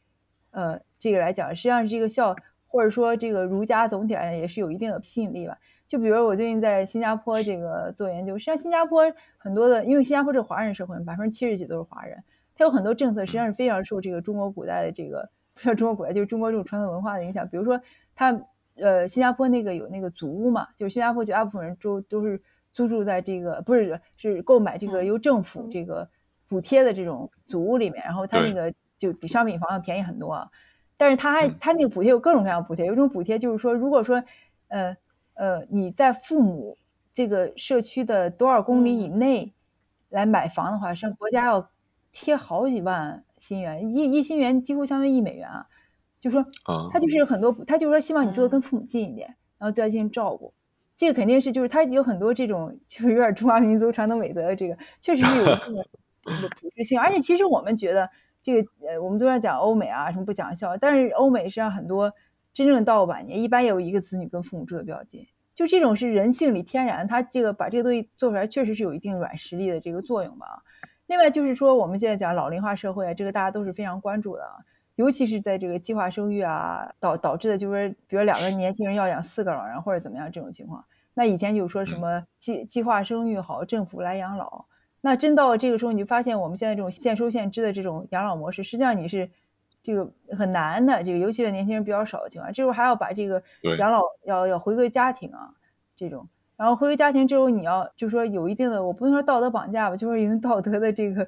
呃，这个来讲，实际上是这个孝，或者说这个儒家总体来讲也是有一定的吸引力吧。就比如我最近在新加坡这个做研究，实际上新加坡很多的，因为新加坡是华人社会，百分之七十几都是华人，它有很多政策实际上是非常受这个中国古代的这个。不是中国古代就是中国这种传统文化的影响，比如说，它呃，新加坡那个有那个祖屋嘛，就是新加坡绝大部分人都都是租住在这个，不是是购买这个由政府这个补贴的这种祖屋里面，然后它那个就比商品房要便宜很多啊，但是它还它那个补贴有各种各样的补贴，有一种补贴就是说，如果说呃呃你在父母这个社区的多少公里以内来买房的话，是国家要贴好几万。新元一一新元几乎相当于一美元啊，就说他就是很多，他就说希望你住的跟父母近一点，然后对他进行照顾，这个肯定是就是他有很多这种就是有点中华民族传统美德的这个，确实是有这个 <laughs> 普适性。而且其实我们觉得这个呃，我们都在讲欧美啊什么不讲孝，但是欧美实际上很多真正到晚年，一般也有一个子女跟父母住的比较近，就这种是人性里天然，他这个把这个东西做出来，确实是有一定软实力的这个作用吧。另外就是说，我们现在讲老龄化社会，这个大家都是非常关注的，尤其是在这个计划生育啊导导致的，就是比如两个年轻人要养四个老人或者怎么样这种情况。那以前就说什么计计划生育好，政府来养老。那真到这个时候，你就发现我们现在这种现收现支的这种养老模式，实际上你是这个很难的。这个尤其是年轻人比较少的情况，这时候还要把这个养老要要回归家庭啊这种。然后回归家庭之后，你要就说有一定的，我不能说道德绑架吧，就是有道德的这个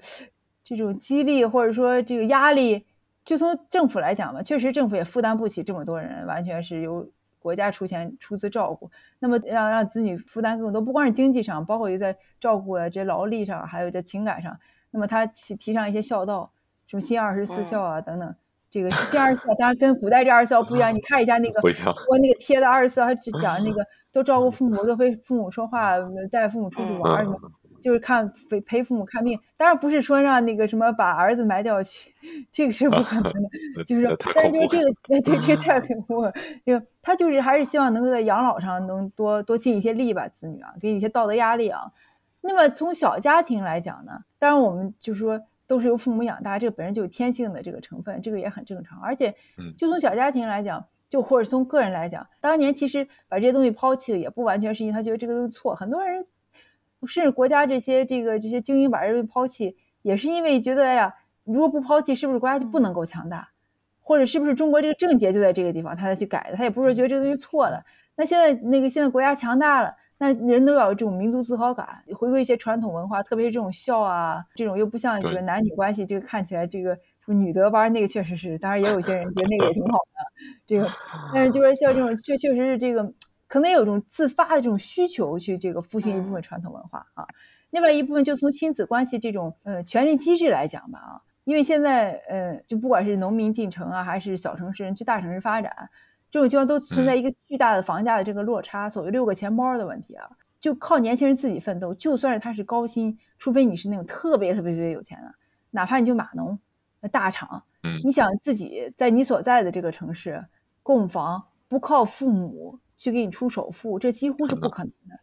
这种激励，或者说这个压力。就从政府来讲吧，确实政府也负担不起这么多人，完全是由国家出钱出资照顾。那么让让子女负担更多，不光是经济上，包括又在照顾啊这劳力上，还有在情感上。那么他提提倡一些孝道，什么新二十四孝啊等等。这个新二十四孝当然跟古代这二十四孝不一样，<laughs> 你看一下那个我那个贴的二十四孝，他只讲那 <laughs> 个。多照顾父母，多陪父母说话，带父母出去玩什么，就是看陪陪父母看病。当然不是说让那个什么把儿子埋掉去，<laughs> 这个是不可能的。<laughs> 就是，但是就是 <laughs> 这个，对这个太恐怖了。就他就是还是希望能够在养老上能多多尽一些力吧，子女啊，给你一些道德压力啊。那么从小家庭来讲呢，当然我们就是说都是由父母养大，这个本身就有天性的这个成分，这个也很正常。而且，就从小家庭来讲。就或者从个人来讲，当年其实把这些东西抛弃了，也不完全是因为他觉得这个东西错。很多人，甚至国家这些这个这些精英把这东西抛弃，也是因为觉得，哎呀，如果不抛弃，是不是国家就不能够强大？或者是不是中国这个症结就在这个地方，他才去改的？他也不是觉得这个东西错的。那现在那个现在国家强大了，那人都要有这种民族自豪感，回归一些传统文化，特别是这种孝啊，这种又不像这个男女关系，这个看起来这个。女德班那个确实是，当然也有些人觉得那个也挺好的，这个，<laughs> 但是就是像这种确确实是这个，可能有一种自发的这种需求去这个复兴一部分传统文化啊。另外一部分就从亲子关系这种呃权力机制来讲吧啊，因为现在呃就不管是农民进城啊，还是小城市人去大城市发展，这种情况都存在一个巨大的房价的这个落差，所谓六个钱包的问题啊，就靠年轻人自己奋斗，就算是他是高薪，除非你是那种特别特别特别有钱的，哪怕你就码农。大厂，嗯，你想自己在你所在的这个城市供房，不靠父母去给你出首付，这几乎是不可能的。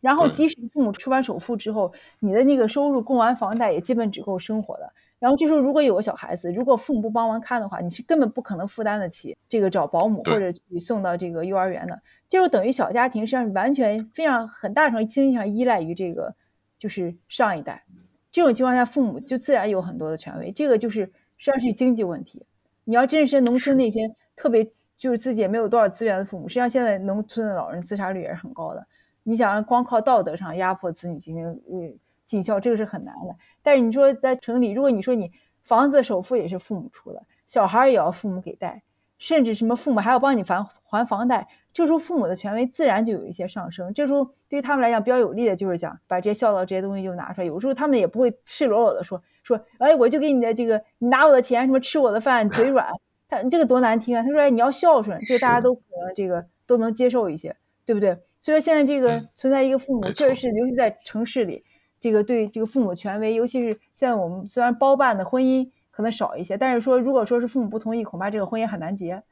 然后，即使父母出完首付之后，你的那个收入供完房贷也基本只够生活的。然后这时候，如果有个小孩子，如果父母不帮忙看的话，你是根本不可能负担得起这个找保姆或者去送到这个幼儿园的。这就等于小家庭实际上完全非常很大程度经济上依赖于这个，就是上一代。这种情况下，父母就自然有很多的权威。这个就是。实际上是经济问题。你要真是农村那些特别就是自己也没有多少资源的父母，实际上现在农村的老人自杀率也是很高的。你想光靠道德上压迫子女进行呃尽孝，这个是很难的。但是你说在城里，如果你说你房子首付也是父母出的，小孩也要父母给带，甚至什么父母还要帮你还还房贷，这时候父母的权威自然就有一些上升。这时候对于他们来讲比较有利的就是讲把这些孝道这些东西就拿出来。有时候他们也不会赤裸裸的说说，哎，我就给你的这个，你拿我的钱，什么吃我的饭，嘴软。<laughs> 他这个多难听啊！他说，哎，你要孝顺，这个大家都可能这个都能接受一些，对不对？所以说现在这个存在一个父母，确实是尤其在城市里，这个对这个父母权威，尤其是现在我们虽然包办的婚姻。可能少一些，但是说如果说是父母不同意，恐怕这个婚姻很难结，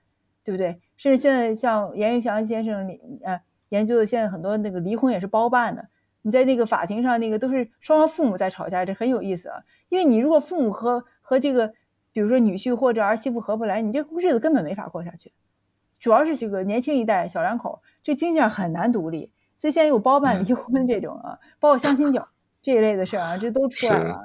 对不对？甚至现在像严玉祥先生呃研究的，现在很多那个离婚也是包办的。你在那个法庭上，那个都是双方父母在吵架，这很有意思啊。因为你如果父母和和这个，比如说女婿或者儿媳妇合不来，你这日子根本没法过下去。主要是这个年轻一代小两口，这经济上很难独立，所以现在有包办离婚这种啊，包括相亲角。这一类的事儿啊，这都出来了，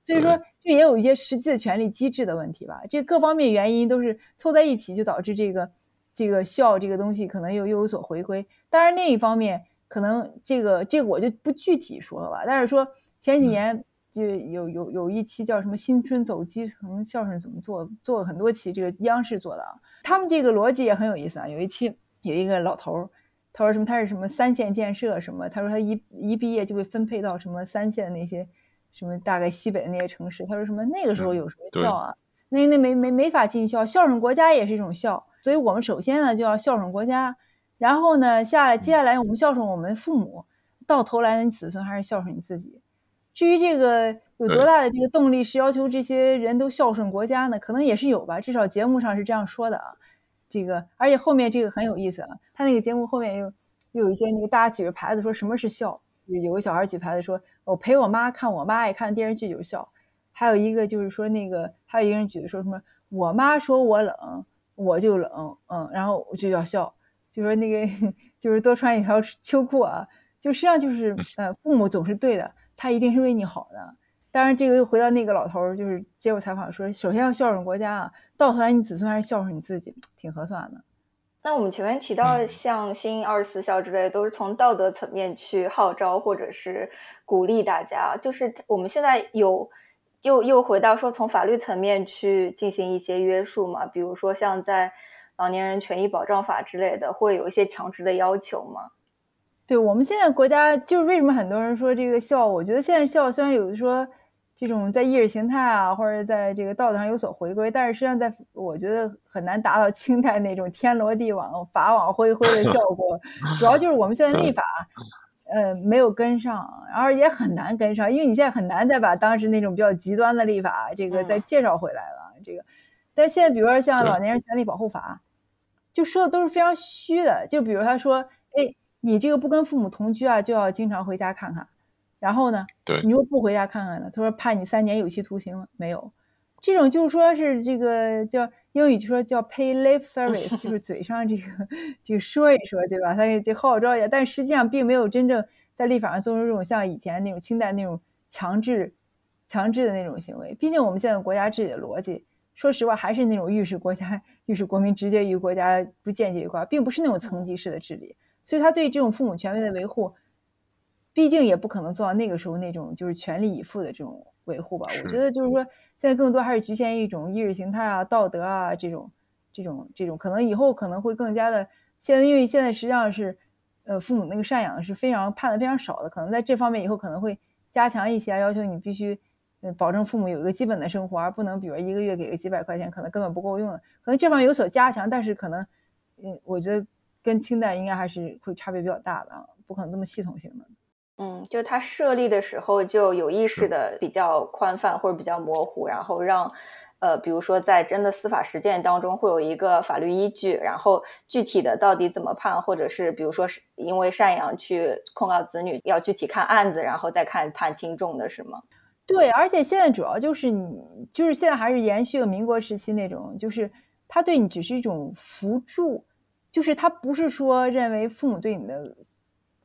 所以说这也有一些实际的权利机制的问题吧。这各方面原因都是凑在一起，就导致这个这个孝这个东西可能又又有所回归。当然另一方面，可能这个这个我就不具体说了吧。但是说前几年就有有有一期叫什么“新春走基层孝顺怎么做”，做了很多期，这个央视做的啊。他们这个逻辑也很有意思啊。有一期有一个老头儿。他说什么？他是什么三线建设什么？他说他一一毕业就被分配到什么三线那些什么大概西北的那些城市。他说什么那个时候有什么孝啊？那那没没没法尽孝，孝顺国家也是一种孝。所以我们首先呢就要孝顺国家，然后呢下来接下来我们孝顺我们父母，到头来呢你子孙还是孝顺你自己。至于这个有多大的这个动力是要求这些人都孝顺国家呢？可能也是有吧，至少节目上是这样说的啊。这个，而且后面这个很有意思啊，他那个节目后面又又有一些那个大家举着牌子说什么是孝，有个小孩举牌子说，我陪我妈看我妈爱看电视剧就笑，还有一个就是说那个还有一个人举的说什么，我妈说我冷我就冷，嗯，然后我就要笑，就说那个 <laughs> 就是多穿一条秋裤啊，就实际上就是 <laughs> 呃父母总是对的，他一定是为你好的。当然，这个又回到那个老头儿，就是接受采访说，首先要孝顺国家啊，到头来你子孙还是孝顺你自己，挺合算的。那我们前面提到像新二十四孝之类，都是从道德层面去号召或者是鼓励大家。就是我们现在有又又回到说，从法律层面去进行一些约束嘛？比如说像在老年人权益保障法之类的，会有一些强制的要求吗？对我们现在国家，就是为什么很多人说这个孝？我觉得现在孝虽然有的说。这种在意识形态啊，或者在这个道德上有所回归，但是实际上，在我觉得很难达到清代那种天罗地网、<laughs> 法网恢恢的效果。主要就是我们现在立法，呃，没有跟上，然后也很难跟上，因为你现在很难再把当时那种比较极端的立法，这个再介绍回来了。这个，但现在比如说像老年人权利保护法，就说的都是非常虚的。就比如他说，哎，你这个不跟父母同居啊，就要经常回家看看。然后呢？对，你又不回家看看呢？他说判你三年有期徒刑。没有，这种就是说是这个叫英语就说叫 pay lip service，<laughs> 就是嘴上这个这个说一说，对吧？他就号召一下，但实际上并没有真正在立法上做出这种像以前那种清代那种强制强制的那种行为。毕竟我们现在国家治理的逻辑，说实话还是那种预示国家、预示国民直接于国家，不间接于国家，并不是那种层级式的治理。所以他对这种父母权威的维护。毕竟也不可能做到那个时候那种就是全力以赴的这种维护吧。我觉得就是说，现在更多还是局限于一种意识形态啊、道德啊这种、这种、这种。可能以后可能会更加的。现在因为现在实际上是，呃，父母那个赡养是非常判的非常少的。可能在这方面以后可能会加强一些，要求你必须，呃，保证父母有一个基本的生活，而不能比如一个月给个几百块钱，可能根本不够用的。可能这方面有所加强，但是可能，嗯，我觉得跟清代应该还是会差别比较大的，不可能这么系统性的。嗯，就他设立的时候就有意识的比较宽泛或者比较模糊，然后让，呃，比如说在真的司法实践当中会有一个法律依据，然后具体的到底怎么判，或者是比如说是因为赡养去控告子女，要具体看案子，然后再看判轻重的是吗？对，而且现在主要就是你，就是现在还是延续了民国时期那种，就是他对你只是一种辅助，就是他不是说认为父母对你的。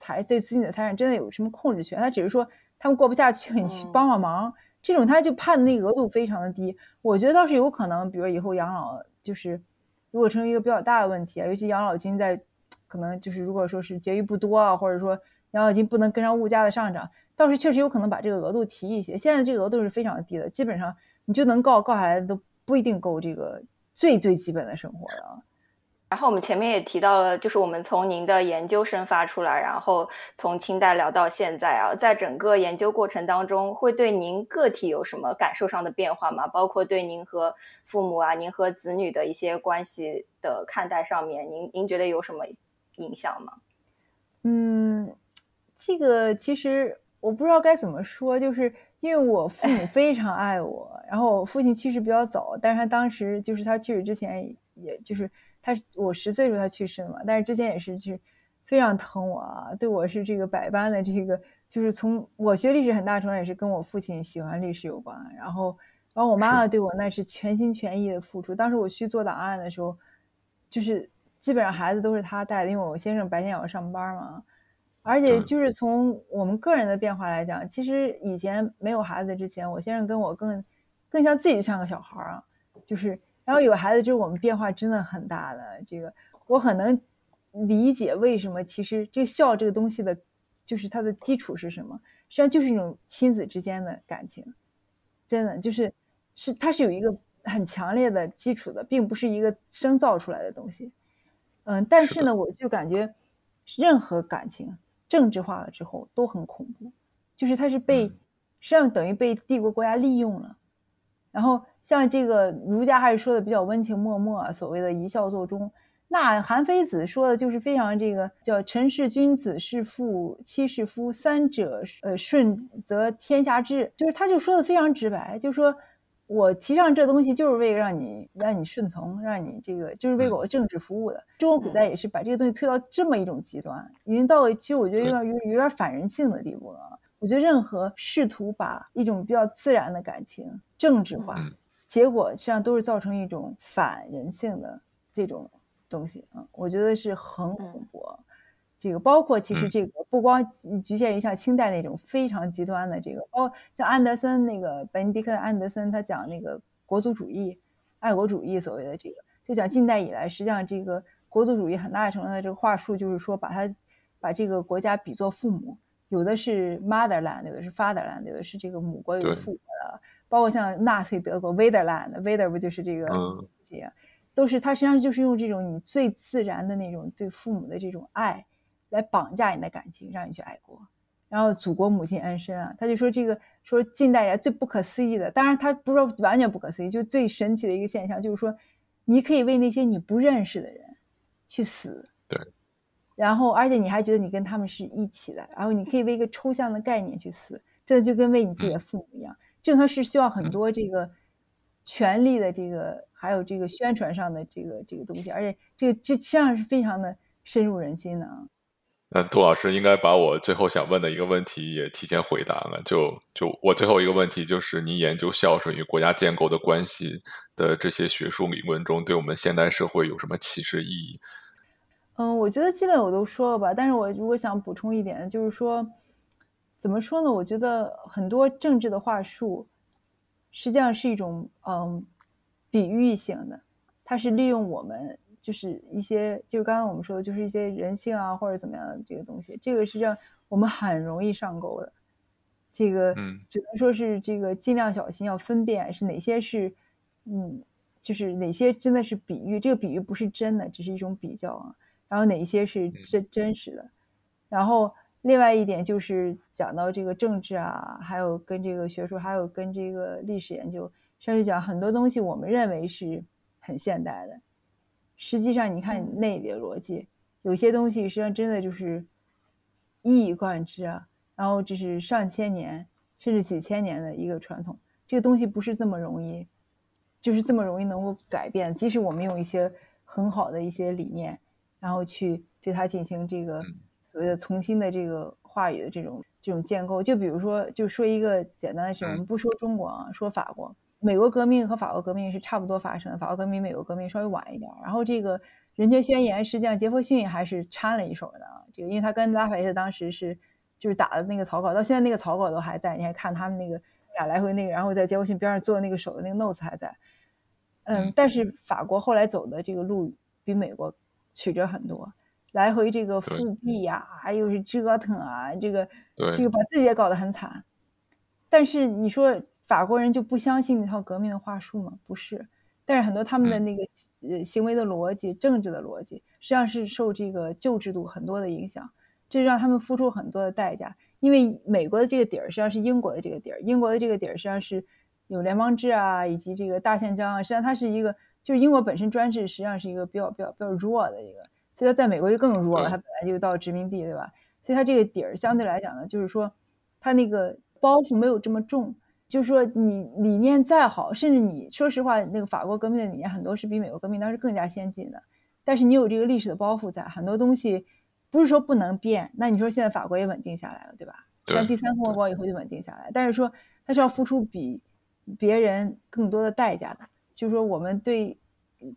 财对子女的财产真的有什么控制权？他只是说他们过不下去，你去帮帮忙。这种他就判的那个额度非常的低。我觉得倒是有可能，比如以后养老就是如果成为一个比较大的问题啊，尤其养老金在可能就是如果说是结余不多啊，或者说养老金不能跟上物价的上涨，倒是确实有可能把这个额度提一些。现在这个额度是非常低的，基本上你就能告告下来都不一定够这个最最基本的生活的。然后我们前面也提到了，就是我们从您的研究生发出来，然后从清代聊到现在啊，在整个研究过程当中，会对您个体有什么感受上的变化吗？包括对您和父母啊，您和子女的一些关系的看待上面，您您觉得有什么影响吗？嗯，这个其实我不知道该怎么说，就是因为我父母 <laughs> 非常爱我，然后我父亲去世比较早，但是他当时就是他去世之前，也就是。他我十岁时候他去世的嘛，但是之前也是就是非常疼我啊，对我是这个百般的这个，就是从我学历史很大程度也是跟我父亲喜欢历史有关，然后然后我妈妈对我那是全心全意的付出。当时我去做档案的时候，就是基本上孩子都是他带的，因为我先生白天也要上班嘛，而且就是从我们个人的变化来讲，其实以前没有孩子之前，我先生跟我更更像自己像个小孩啊，就是。然后有孩子之后，我们变化真的很大了。这个我很能理解为什么。其实这孝这个东西的，就是它的基础是什么？实际上就是一种亲子之间的感情，真的就是是它是有一个很强烈的基础的，并不是一个生造出来的东西。嗯，但是呢，我就感觉任何感情政治化了之后都很恐怖，就是它是被实际上等于被帝国国家利用了，然后。像这个儒家还是说的比较温情脉脉，所谓的一笑作忠。那韩非子说的就是非常这个叫臣是君子，是父，妻是夫，三者呃顺则天下治。就是他就说的非常直白，就说我提倡这东西就是为了让你让你顺从，让你这个就是为我政治服务的。中国古代也是把这个东西推到这么一种极端，已经到了其实我觉得有点有有点反人性的地步了。我觉得任何试图把一种比较自然的感情政治化。结果实际上都是造成一种反人性的这种东西啊，我觉得是很恐怖。这个包括其实这个不光局限于像清代那种非常极端的这个，包像安德森那个本迪克安德森，他讲那个国族主义、爱国主义所谓的这个，就讲近代以来，实际上这个国族主义很大程度的这个话术就是说，把它把这个国家比作父母，有的是 motherland，有的是 fatherland，有的是这个母国有的父国的。包括像纳粹德国 Vaderland，Vader 不就是这个节，都是他实际上就是用这种你最自然的那种对父母的这种爱，来绑架你的感情，让你去爱国。然后祖国母亲安身啊，他就说这个说近代以来最不可思议的，当然他不是说完全不可思议，就最神奇的一个现象就是说，你可以为那些你不认识的人去死，对，然后而且你还觉得你跟他们是一起的，然后你可以为一个抽象的概念去死，这就跟为你自己的父母一样。这个是需要很多这个权力的这个，还有这个宣传上的这个这个东西，而且这个这实际上是非常的深入人心的啊。那杜老师应该把我最后想问的一个问题也提前回答了。就就我最后一个问题就是，您研究孝顺与国家建构的关系的这些学术理论中，对我们现代社会有什么启示意义？嗯，我觉得基本我都说了吧。但是我如果想补充一点，就是说。怎么说呢？我觉得很多政治的话术，实际上是一种嗯比喻性的，它是利用我们就是一些，就刚刚我们说的，就是一些人性啊或者怎么样的这个东西，这个实际上我们很容易上钩的。这个只能说是这个尽量小心，要分辨是哪些是嗯，就是哪些真的是比喻，这个比喻不是真的，只是一种比较啊。然后哪一些是真真实的，然后。另外一点就是讲到这个政治啊，还有跟这个学术，还有跟这个历史研究，上去讲很多东西，我们认为是很现代的，实际上你看那里的逻辑，有些东西实际上真的就是一以贯之啊，然后这是上千年甚至几千年的一个传统，这个东西不是这么容易，就是这么容易能够改变，即使我们用一些很好的一些理念，然后去对它进行这个。所谓的重新的这个话语的这种这种建构，就比如说，就说一个简单的事，我们不说中国啊，说法国，美国革命和法国革命是差不多发生的，法国革命、美国革命稍微晚一点。然后这个人权宣言，实际上杰弗逊还是掺了一手的啊，这个因为他跟拉法叶当时是就是打的那个草稿，到现在那个草稿都还在，你还看他们那个俩来回那个，然后在杰弗逊边上做的那个手的那个 notes 还在。嗯，但是法国后来走的这个路比美国曲折很多。来回这个复辟呀，又是折腾啊，这个这个把自己也搞得很惨。但是你说法国人就不相信那套革命的话术吗？不是。但是很多他们的那个呃行为的逻辑、政治的逻辑，实际上是受这个旧制度很多的影响，这让他们付出很多的代价。因为美国的这个底儿实际上是英国的这个底儿，英国的这个底儿实际上是有联邦制啊，以及这个大宪章啊，实际上它是一个，就是英国本身专制实际上是一个比较比较比较弱的一个，所以它在美国就更弱了，它本来就到殖民地，对吧？所以它这个底儿相对来讲呢，就是说它那个包袱没有这么重，就是说你理念再好，甚至你说实话，那个法国革命的理念很多是比美国革命当时更加先进的，但是你有这个历史的包袱在，很多东西。不是说不能变，那你说现在法国也稳定下来了，对吧？像第三共和国以后就稳定下来，但是说它是要付出比别人更多的代价的。就是说，我们对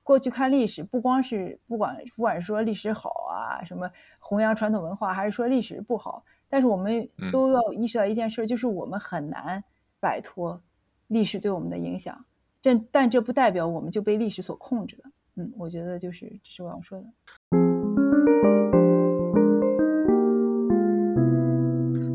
过去看历史，不光是不管不管是说历史好啊，什么弘扬传统文化，还是说历史不好，但是我们都要意识到一件事，就是我们很难摆脱历史对我们的影响。这但这不代表我们就被历史所控制了。嗯，我觉得就是这是我要说的。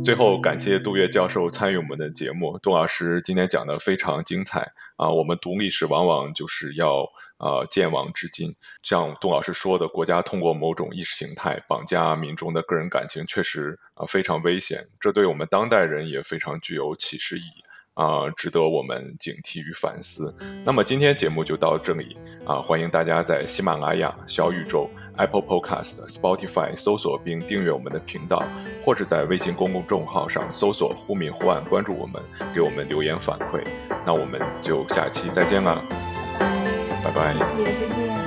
最后，感谢杜月教授参与我们的节目。杜老师今天讲的非常精彩啊！我们读历史往往就是要呃见往知今。像杜老师说的，国家通过某种意识形态绑架民众的个人感情，确实啊非常危险。这对我们当代人也非常具有启示意义。啊，值得我们警惕与反思。那么今天节目就到这里啊，欢迎大家在喜马拉雅、小宇宙、Apple Podcast、Spotify 搜索并订阅我们的频道，或者在微信公众号上搜索“忽明忽暗”，关注我们，给我们留言反馈。那我们就下期再见啦，拜拜。